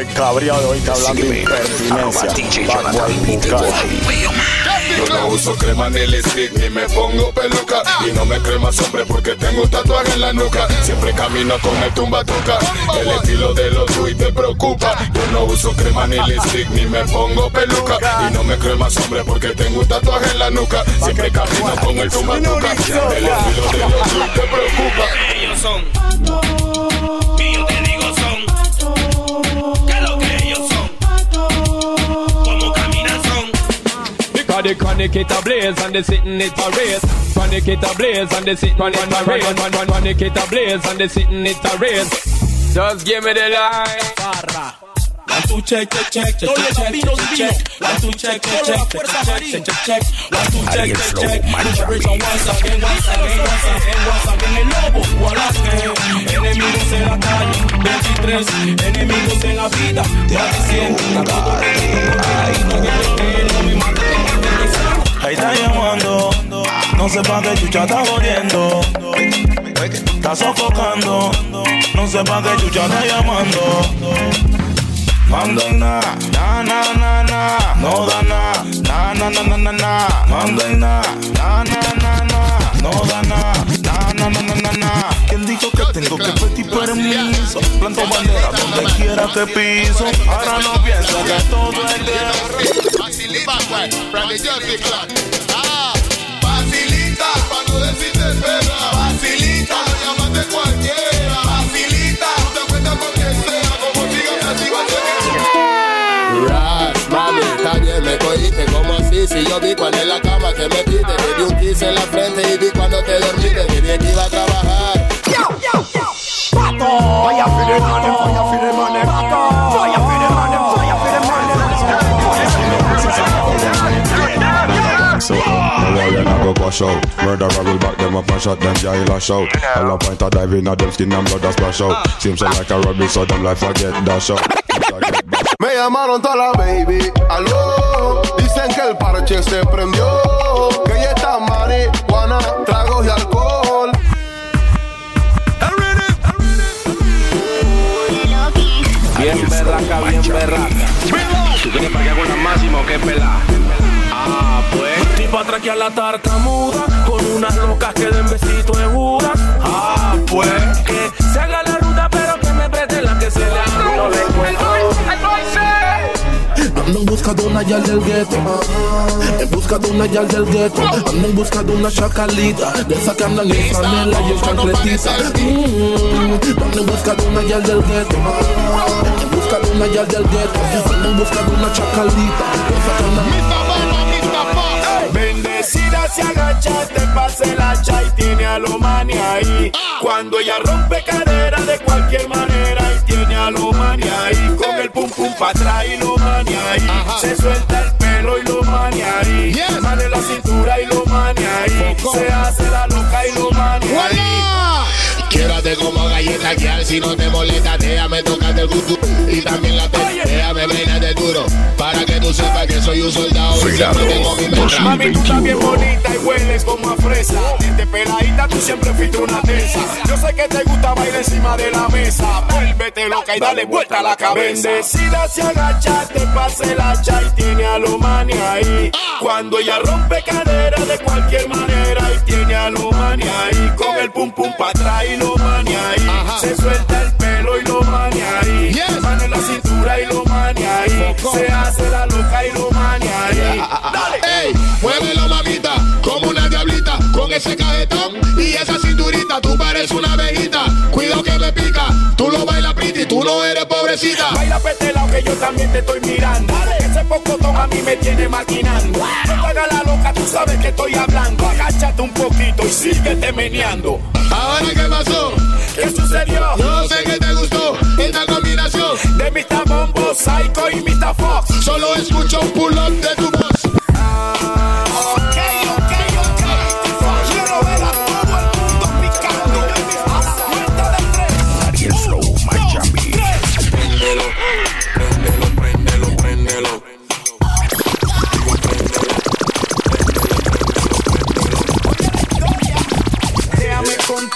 Estoy cabreado hoy hablando de impertinencia. Yo no uso crema ni lipstick ni me pongo peluca. Y no me cremas hombre porque tengo un tatuaje en la nuca. Siempre camino con el tumba toca El estilo de los y te preocupa. Yo no uso crema ni lipstick ni me pongo peluca. Y no me cremas hombre porque tengo un tatuaje en la nuca. Siempre camino con el tumba toca El estilo de los y te preocupa. Ellos son. The chronic it ablaze and they sitting it a race. Chronic it and sitting it a race. Chronic it and sitting it a race. Just give me the line. One two check check check check check check check. Check check check check check check check. Check check check. Ahí está llamando, no sé pa' qué chucha está jodiendo. Está sofocando, no sé pa' qué chucha está llamando. Manda y na, na, na, na, na, no da na, na, na, na, na, na, na, manda y na, na, na, na, na, no da na, na, na, na, na. ¿Quién dijo que tengo que pedir permiso? Planto bandera donde quiera que piso, ahora no pienso que todo es de Facilita. Ah, facilita, para no decirte pena. Facilita, no llamas de cualquiera. Facilita, no te cuentas con quien sea. Como sigas así va a ser Ras, mami, también me cogiste como así Si yo vi cuando en la cama que me pide Te di un kiss en la frente y vi cuando te dormiste Dije que iba a trabajar Vaya for the money, vaya for the money. Vaya for the money, vaya for the money. So, no way you not go wash out Murderer will back them up and shot them jail a shout All a point of dive in a them skin and blood a splash out Seems so like a rubbish so them life forget dash out Me llamaron toda la baby, aló. Dicen que el parche se prendió. Que ya está marihuana, tragos berraca, bien berraca. ¿Tú tienes para que con la máxima o qué pelá? Ah, pues. Tipo atraque a la tartamuda con unas locas que den besito de Judas. Ah, pues. Que se haga la ruta, pero que me preste la que se le haga. No le encuentro. Ando en busca de una yal del gueto. En busca de una yal del gueto. Ando en busca de una chacalita. De esa que andan en franela y en chancletita. Mm, Ando en busca de una yal del gueto. Busca de una yal del gueto. Ando en busca de una chacalita. Bendecida se agacha, te pase la hacha y tiene a lo mani ahí. Cuando ella rompe cadera de cualquier manera y tiene a lo mani ahí. Con el pum pum pa' atrás y lo mani ahí. Se suelta el pelo y lo mani ahí. Sale la cintura y lo mani ahí. Se hace la loca y lo mani ahí. Quiérate como galleta que al si no te molesta, déjame tocarte el gusto y también la te, déjame de duro para que tú sepas que soy un soldado y siempre tengo mi metra. Mami, tú estás bien bonita y hueles como a fresa. Desde peladita tú siempre fuiste una tesa. Yo sé que te gusta bailar encima de la mesa. Loca y dale vuelta a la cabeza. Bendecida se agacha, te pase el hacha y tiene a lo mani ahí. Cuando ella rompe cadera de cualquier manera y tiene a lo mani ahí. Con el pum pum pa' atrás y lo mani ahí. Se suelta el pelo y lo mani ahí. Mano en la cintura y lo mani ahí. Se hace la loca y lo mani ahí. Dale. Ey, muévelo mamita, como una diablita, con ese cajetón y esa cinturita, tú pareces una abejita, pobrecita. Baila petelao que yo también te estoy mirando. Ese pocotón a mí me tiene maquinando. No te hagas la loca, tú sabes que estoy hablando. Agáchate un poquito y síguete meneando. Ahora qué pasó, ¿Qué sucedió? no sé qué te gustó esta combinación, De Mr. Bombo, Psycho y Mr. Fox. solo escucho un pull up de tu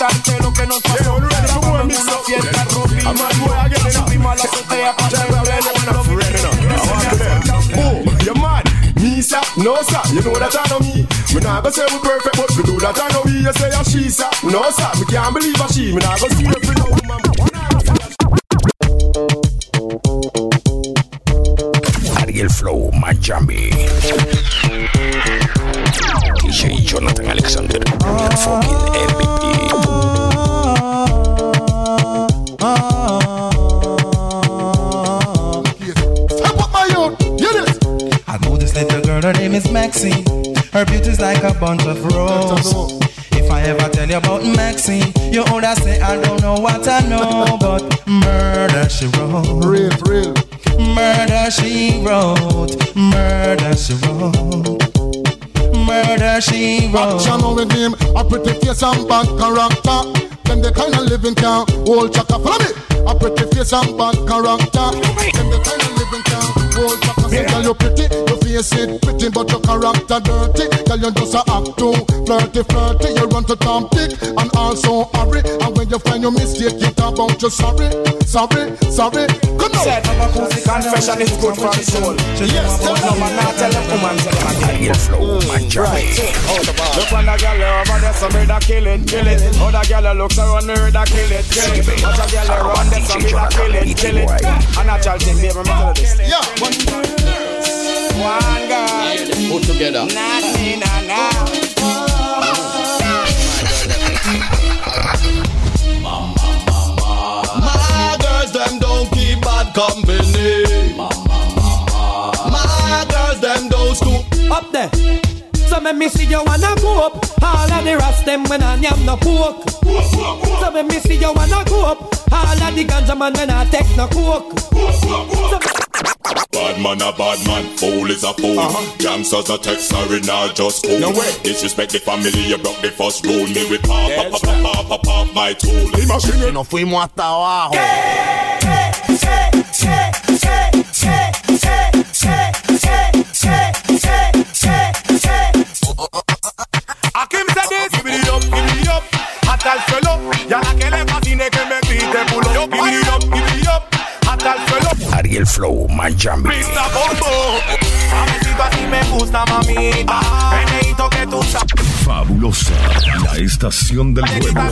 contarte lo que nos pasó. Grabando en una fiesta, rompimos. Subimos a la azotea para celebrar Oh, you mad? Me sir, no sir, you know that I know me. Me nah go say we perfect, but we do that I know we. You say a she sir, no sir, me can't believe a she. Me nah go see every no woman. Ariel Flow, Miami. DJ Jonathan Alexander, fucking MVP. I know this little girl, her name is Maxine. Her beauty's like a bunch of roses. If I ever tell you about Maxine, you would say I don't know what I know, but murder she wrote. Real, real. Murder she wrote. Murder she wrote. Murder she wrote. Action with him, a pretty face and bad character. Them the kind of living can hold chaka. Follow me. A pretty face and bad character. Them the kind of living can hold chaka. Say, girl, you pretty, your face it pretty, but your character dirty. Girl, you just a act too flirty, flirty. You run to Tom Dick and also hurry. And when you find your mistake, you talk about you sorry, sorry, sorry. Come on. Said Mama Kusi confession is good for the soul. Yes, tell no man not tell a woman tell him again. Ariel Flow, Miami. Mm, Look on the girl over there, some murder kill it, kill it. Other girl looks around murder kill it, kill it. Watch a girl around there, some murder kill it, kill it. And a child thing, baby, me tell you this. Yeah. One girl, Put together. na na na. My girls, them don't keep bad company. My girls, them don't scoop. Up there. So make me see you wanna go up. All of the rest them when I am no poke. So make me see you wanna go up. All of the ganja man when I take no coke. So Bad man a bad man, fool is a fool. Uh-huh. Gangsters a text, sorry, not just cool. No way. Disrespect the family, you broke the first rule. Me with pop, pop, pop, pop, pop, pop, pop my tool. Imagine. Nos fuimos hasta abajo. Che, che, che, che, che, che, che, che, che. Miami. Mr. Bombo. Mamecito, a ti me gusta, mamita. Meneito que tú sabes. Fabulosa, la estación del pueblo.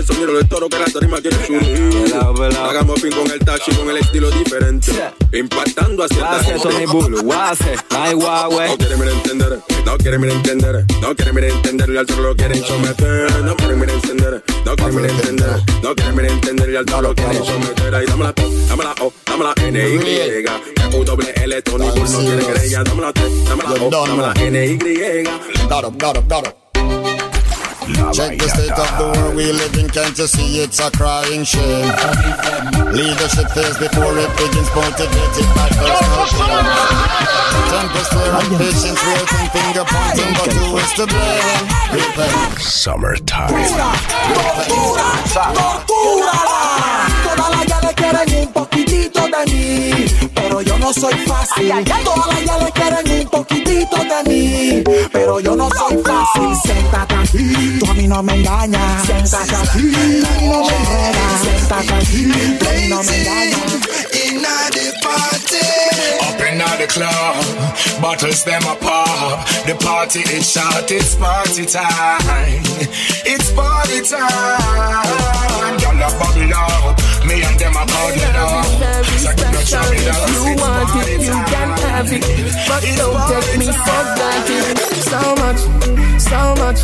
El sonido del toro que la tarima quiere subir. Hagamos fin con el tachi con el estilo diferente. Impactando hacia Guase, Tony Bull, guase, ay guagüe. No quieren entender, no quieren entender, no quieren entender y al toro lo quieren someter. No quieren entender, no quieren entender, no quieren entender y al toro lo quieren someter. Ahí dame la T, dame la O, dame la N, Y. U, doble L, Tony Bull no quiere querella. Dame la T, dame la O, dame la N, Y. Up, got up. Check the state of the world we live in, can't you see it's a crying shame? Leadership fails before it begins, motivated by personal gain. Tempest fear and patience, waiting, finger pointing, but who is to blame? Repent. Summertime. Todas las ya le quieren un poquitito no soy fácil. Todas las ya le quieren un poquitito de mí, pero yo no soy fácil. Siéntate aquí, tú a mí no me engañas. Siéntate aquí, a mí no me enredas. Siéntate aquí, tú a mí no me engañas. In the party, up in the club, bottles them a pop. The party is short, it's party time. It's party time. Y'all a bubble up, me and them a cuddle up. So give no trouble, If you it's want party it, you time. can have it. But It's don't take me for granted. So much, so much,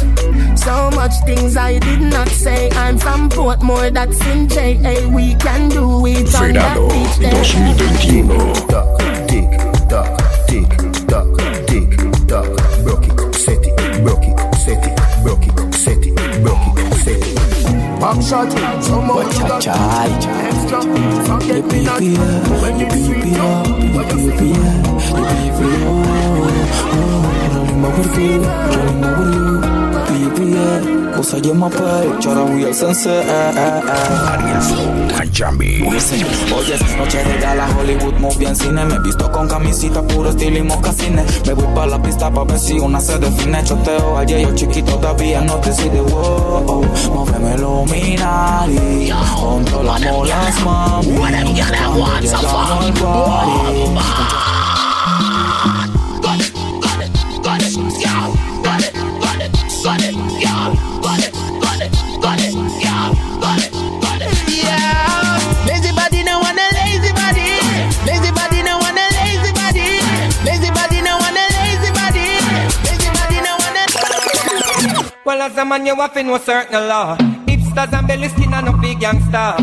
so much things I did not say. I'm from Portmore, that's in JA. We can do it on that Verano beach there. 2021. Tick tock, tick tock, tick tock, broke it, set it, broke it, set it, broke it, set it, broke it, set it. Pop shot, some more you got extra. Forget me not when you sweet up. What you feel? Cosa llama pa' Chora we el sunset Ariel Flow Miami. Hoy es noche de gala, Hollywood movie en cine. Me visto con camisita, puro estilo y mocasines Me voy pa' la pista pa' ver si una se define. Choteo ayer yo chiquito todavía no te decide wow Móveme luminari Controlamos las mami llegamos al party Well, as a man, you have to know certain law. Hipsters and belly skin and no big gangster.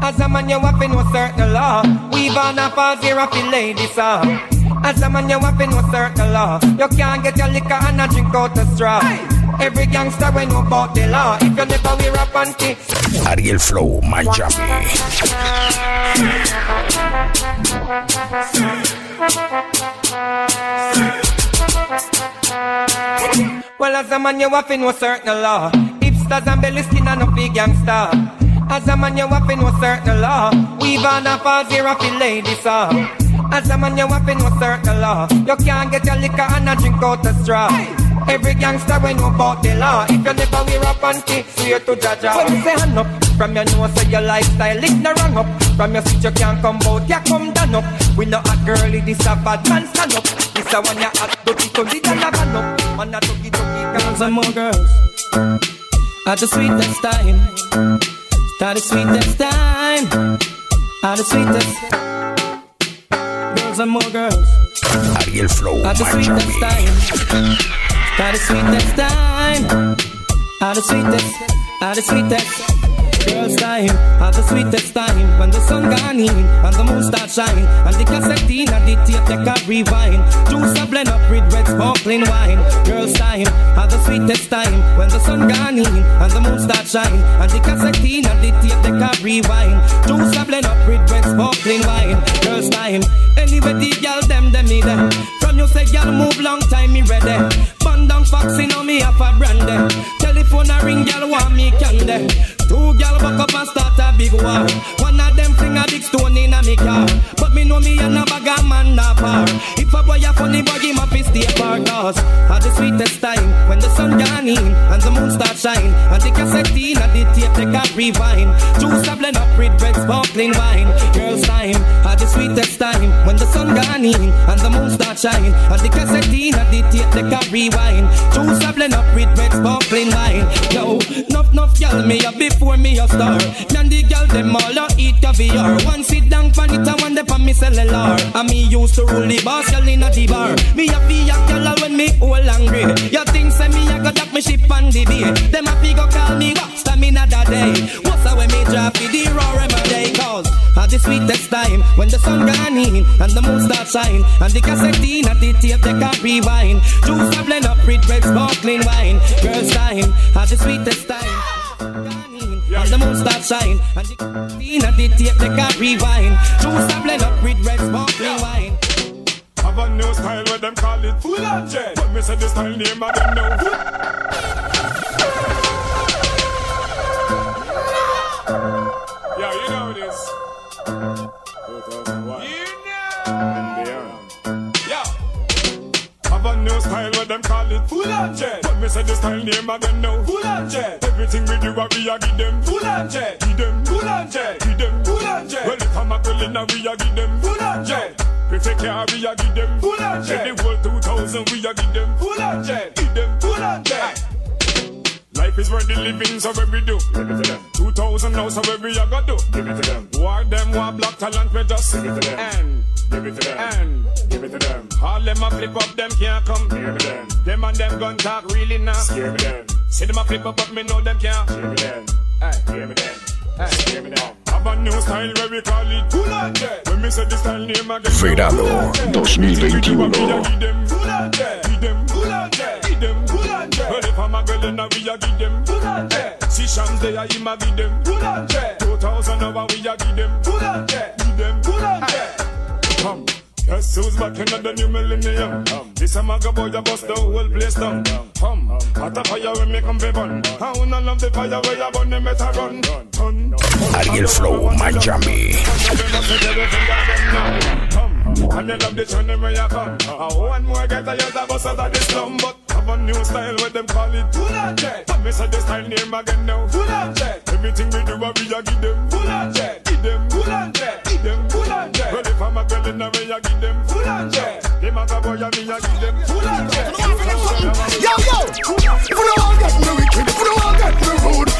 As a man, you have to know certain law. We've on a pause here, a feel ladies up. As a man, you have to know certain law. You can't get your liquor and a drink out the straw. Every gangster we know about the law. If you never wear a panty, Ariel Flow Miami. Well, as a man, you have to know certain law. Hipsters and belly skin and no big gangster. As a man, you have to know certain law. We've on a pause here, a feel ladies up. As a man, you have to know certain law. You can't get your liquor and a drink out the straw. Every gangster we know about the law. If you never wear a panty, swear to Jaja. When you say hand up, from your nose say your lifestyle is no wrong up. From your seat you can't come out, you come down up. We know a girlie, this a bad man stand up. This a one you hot, dirty, so this a van up. Man a tuggy tuggy, girls and more girls. At the sweetest time, at the sweetest time, at the sweetest. Girls and more girls. Ariel Flow At the sweetest time, at the sweetest time, at the sweetest, at the sweetest. Girls time, at the sweetest time. When the sun gone in and the moon start shine And the cassette in and the tape they can rewind. Juice a blend up with red sparkling wine. Girls time, at the sweetest time. When the sun gone in and the moon start shine And the cassette in and the tape they can rewind. Juice a blend up with red sparkling wine. Girls time, anyway the girl them them me them From you say girl move long time me ready. Band down foxy now me have a brandy Telephone a ring girl want me candy Two gal back up and start a big war. One of them fling a big stone in a me car. But me know me and a bag of man na par. If a boy a funny boy, him a fi stay apart. Cause at the sweetest time, when the sun gone in and the moon start shine. And the cassette in and the tape they can rewind. Juice a blend up with red sparkling wine. Girls' time, had the sweetest time when the sun gone in and the moon start shine. And the cassette at the tape they can rewind. Juice a blend up with red sparkling wine. Yo, nuff nuff gal me a before me a star. Man the gal them all a eat caviar. One sit down pan it and one dey pan me cellular. And me used to rule the boss gal inna the bar. Me a be a gal when me all angry. You think say me a go dock me ship on the day? Them a go call me what stamina that day. What's a when me drop for the roar my day? Cause at the sweetest time when the sun gone in and the moon start shine and the cassette at the tape they can rewind. Juice a blend up with red sparkling wine. Girls' time at the sweetest time. And the moon start shine and the cassette at the tape they can rewind. Juice a blend up with red sparkling wine. Have a new style where them call it full on jet. But me say the style name I don't know. Yeah, you know this. Style where them call it full on jet. But me say the style name I don't. Full on jet. Everything we do, we a give them full on jet. Give them full on jet. Give them full on jet. Well, if I'm a girl a, we a give them full on jet. If you care, we a give them full on jet. The whole 2000, we a give them full on jet. Give them full on jet. Life is worth the living, so what we do? Give it to them. 2,000 now, so what we are gonna do? Give it to them. War them, war block talent, we just give it to them. And give it to them. And give it to them. All them a flip up, them can't come. Give it to them. Them and them gun talk really now. Give it to them. See them a flip up, but me know them can't. Give it to them. Hey. Give it to them. Hey. Give it to them. Verano 2021 well, if I'm a girl, then we a give them full on jet. See Shams there, him a give them full on jet. 2000 hour, we a give them full on jet. Give them full on jet. Come. Guess who's back in the new millennium? This a maga boy, a bust the whole place down. Hum, hot a fire when me come be burn. I wanna love the fire where you burn, them better run. Turn. Ariel Flow Miami. And they love the tune where you come. Uh, one more get a use a bus out of the slum, but have a new style where them call it full on jet. Me say the style name again now. Full on jet. Everything we do, we a give them full on jet. Give them full on jet. Give them full on jet. Well, if I'm a girl in the way, I give them full on jet. Them a boy, I me, I give them full on jet. Yo, yo! Don't want get me wicked, don't want get me rude,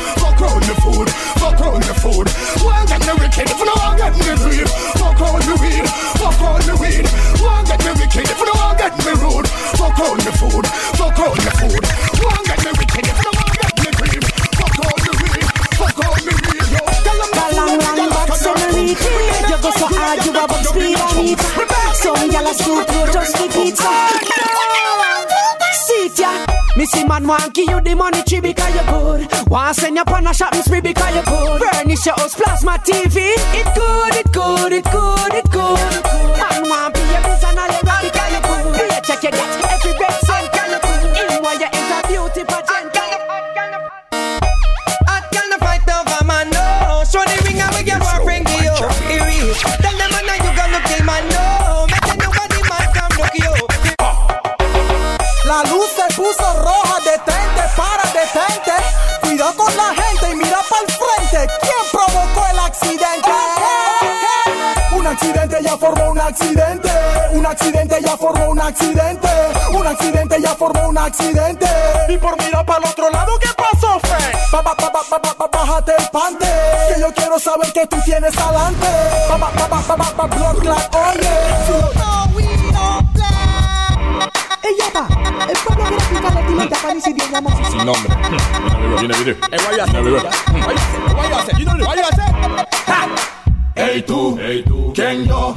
round the food, fuck round the food. Want get me wicked, if don't want get me weed, fuck round the weed, fuck round the weed. Want get me wicked, if don't want get me rude, fuck round the food, fuck round the food. Want get me wicked, if don't want get me weed, fuck round the weed, fuck round the weed. Yo, Galang lang back senorita You go so hard you a bug speed on it Some gyal a scoop you just the pizza Missy man want give you the money tree because you good Want send you on a shopping spree because you good Furnish your house plasma TV It good, it good, it good, it good Man want be your business and all you got because you good Be a check you get every red cent can you good In while you enter beauty pageant Hot girl fight over man, no. Show the ring and we get boyfriend give you. It. Tell them man you gonna kill man, no. Make nobody man come look you. La luz se puso roja, la gente y mira para el frente. ¿Quién provocó el accidente? Un accidente ya formó un accidente. Un accidente ya formó un accidente. Un accidente ya formó un accidente. Y por mirar para el otro lado, ¿qué pasó, Fe? Ba, ba, ba, bájate el pante. Que yo quiero saber que tú tienes adelante. Blood oye. Ella va, el pueblo quiere picar la para si bien vamos a Sin nombre. Viene viene video. Hey, why you say? Why you say? Why you say? You don't know. Why you say? Ha! Hey tú, hey tú, ¿quién yo?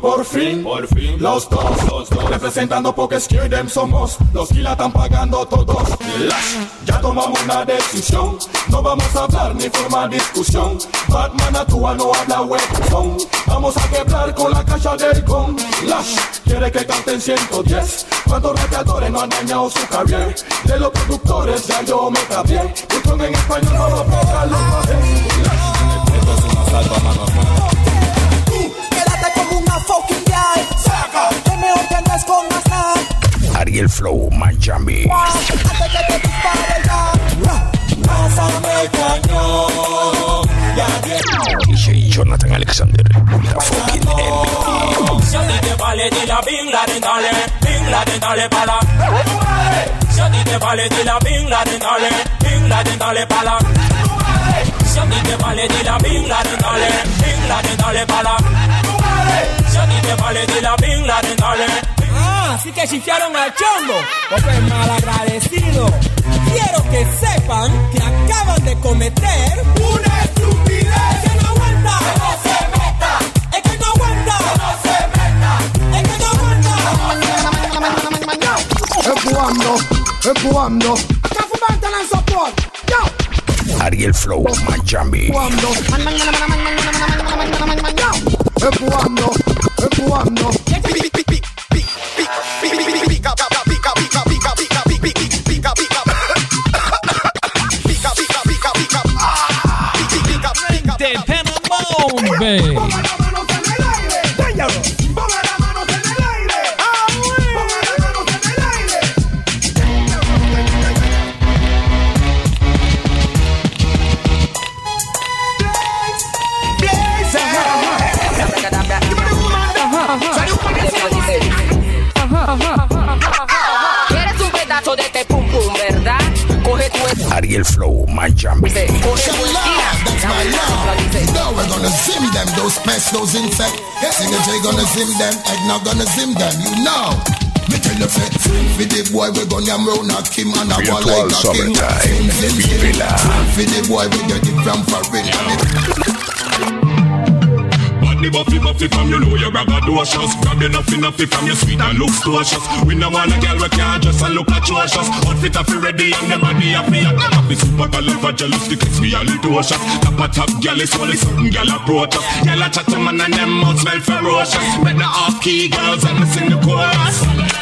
Por fin, por fin, los dos, los dos, representando porque scared them somos, los que la están pagando todos. Lash, ya tomamos una decisión, no vamos a hablar ni formar discusión. Batman actúa, no habla webson, vamos a quebrar con la caja del con. Lash, quiere que canten 110, cuántos rapeadores no han dañado su carrera. De los productores ya yo me cambié, y en español otra vez. Lash, esto es una salva, mano. Fucking guy. Saca. Que mejor que no es con más nada. Ariel Flow Miami. Antes que te dispare ya. Ra. Pásame el cañón. Ya DJ Jonathan Alexander. La fucking MVP. Si a ti te vale, dile a Bin Laden, dale. Bin Laden, dale pala. Si a ti te vale, dile a Bin Laden, dale. Bin Laden, dale pala. Si a ti te vale, dile a Bin Laden, dale. Bin Laden, dale pala. Si a ti te vale, dile a Bin Laden, dale. Ah, así que chifiaron al chombo. Porque malagradecido. Quiero que sepan que acaban de cometer una estupidez. Que no aguanta. Que no se meta. Es que no aguanta. Que no se meta. Es que no aguanta. Empujando, empujando. Acá fumante en support. Yo. Ariel Flow Miami. Empujando. Empujando, Cuando Mente, Panamón, baby. Eres un pedazo de este pum pum, ¿verdad? Coge tu Ariel Flow Miami. coge tu esquina. Now we're gonna zim them, those pests, those insects. Sing a J gonna zim them, egg not gonna zim them, you know. Me tell you, say, swing for the boy, we gonna yam round a Kim and a one Virtual like a king. summertime. Swing for the boy, we get it from foreign. The buffy buffy from you know you're braggadocious Grab your nuffy nuffy from your sweet and look cautious We no want a girl we can't dress and look atrocious. Outfit a fi ready and the body a fi hot Them a fi super califragilistic it's me a little shot Top a top girl is only certain girl approach us. Girl a chat to man and them mouth smell ferocious. Better off key girls and me sing the chorus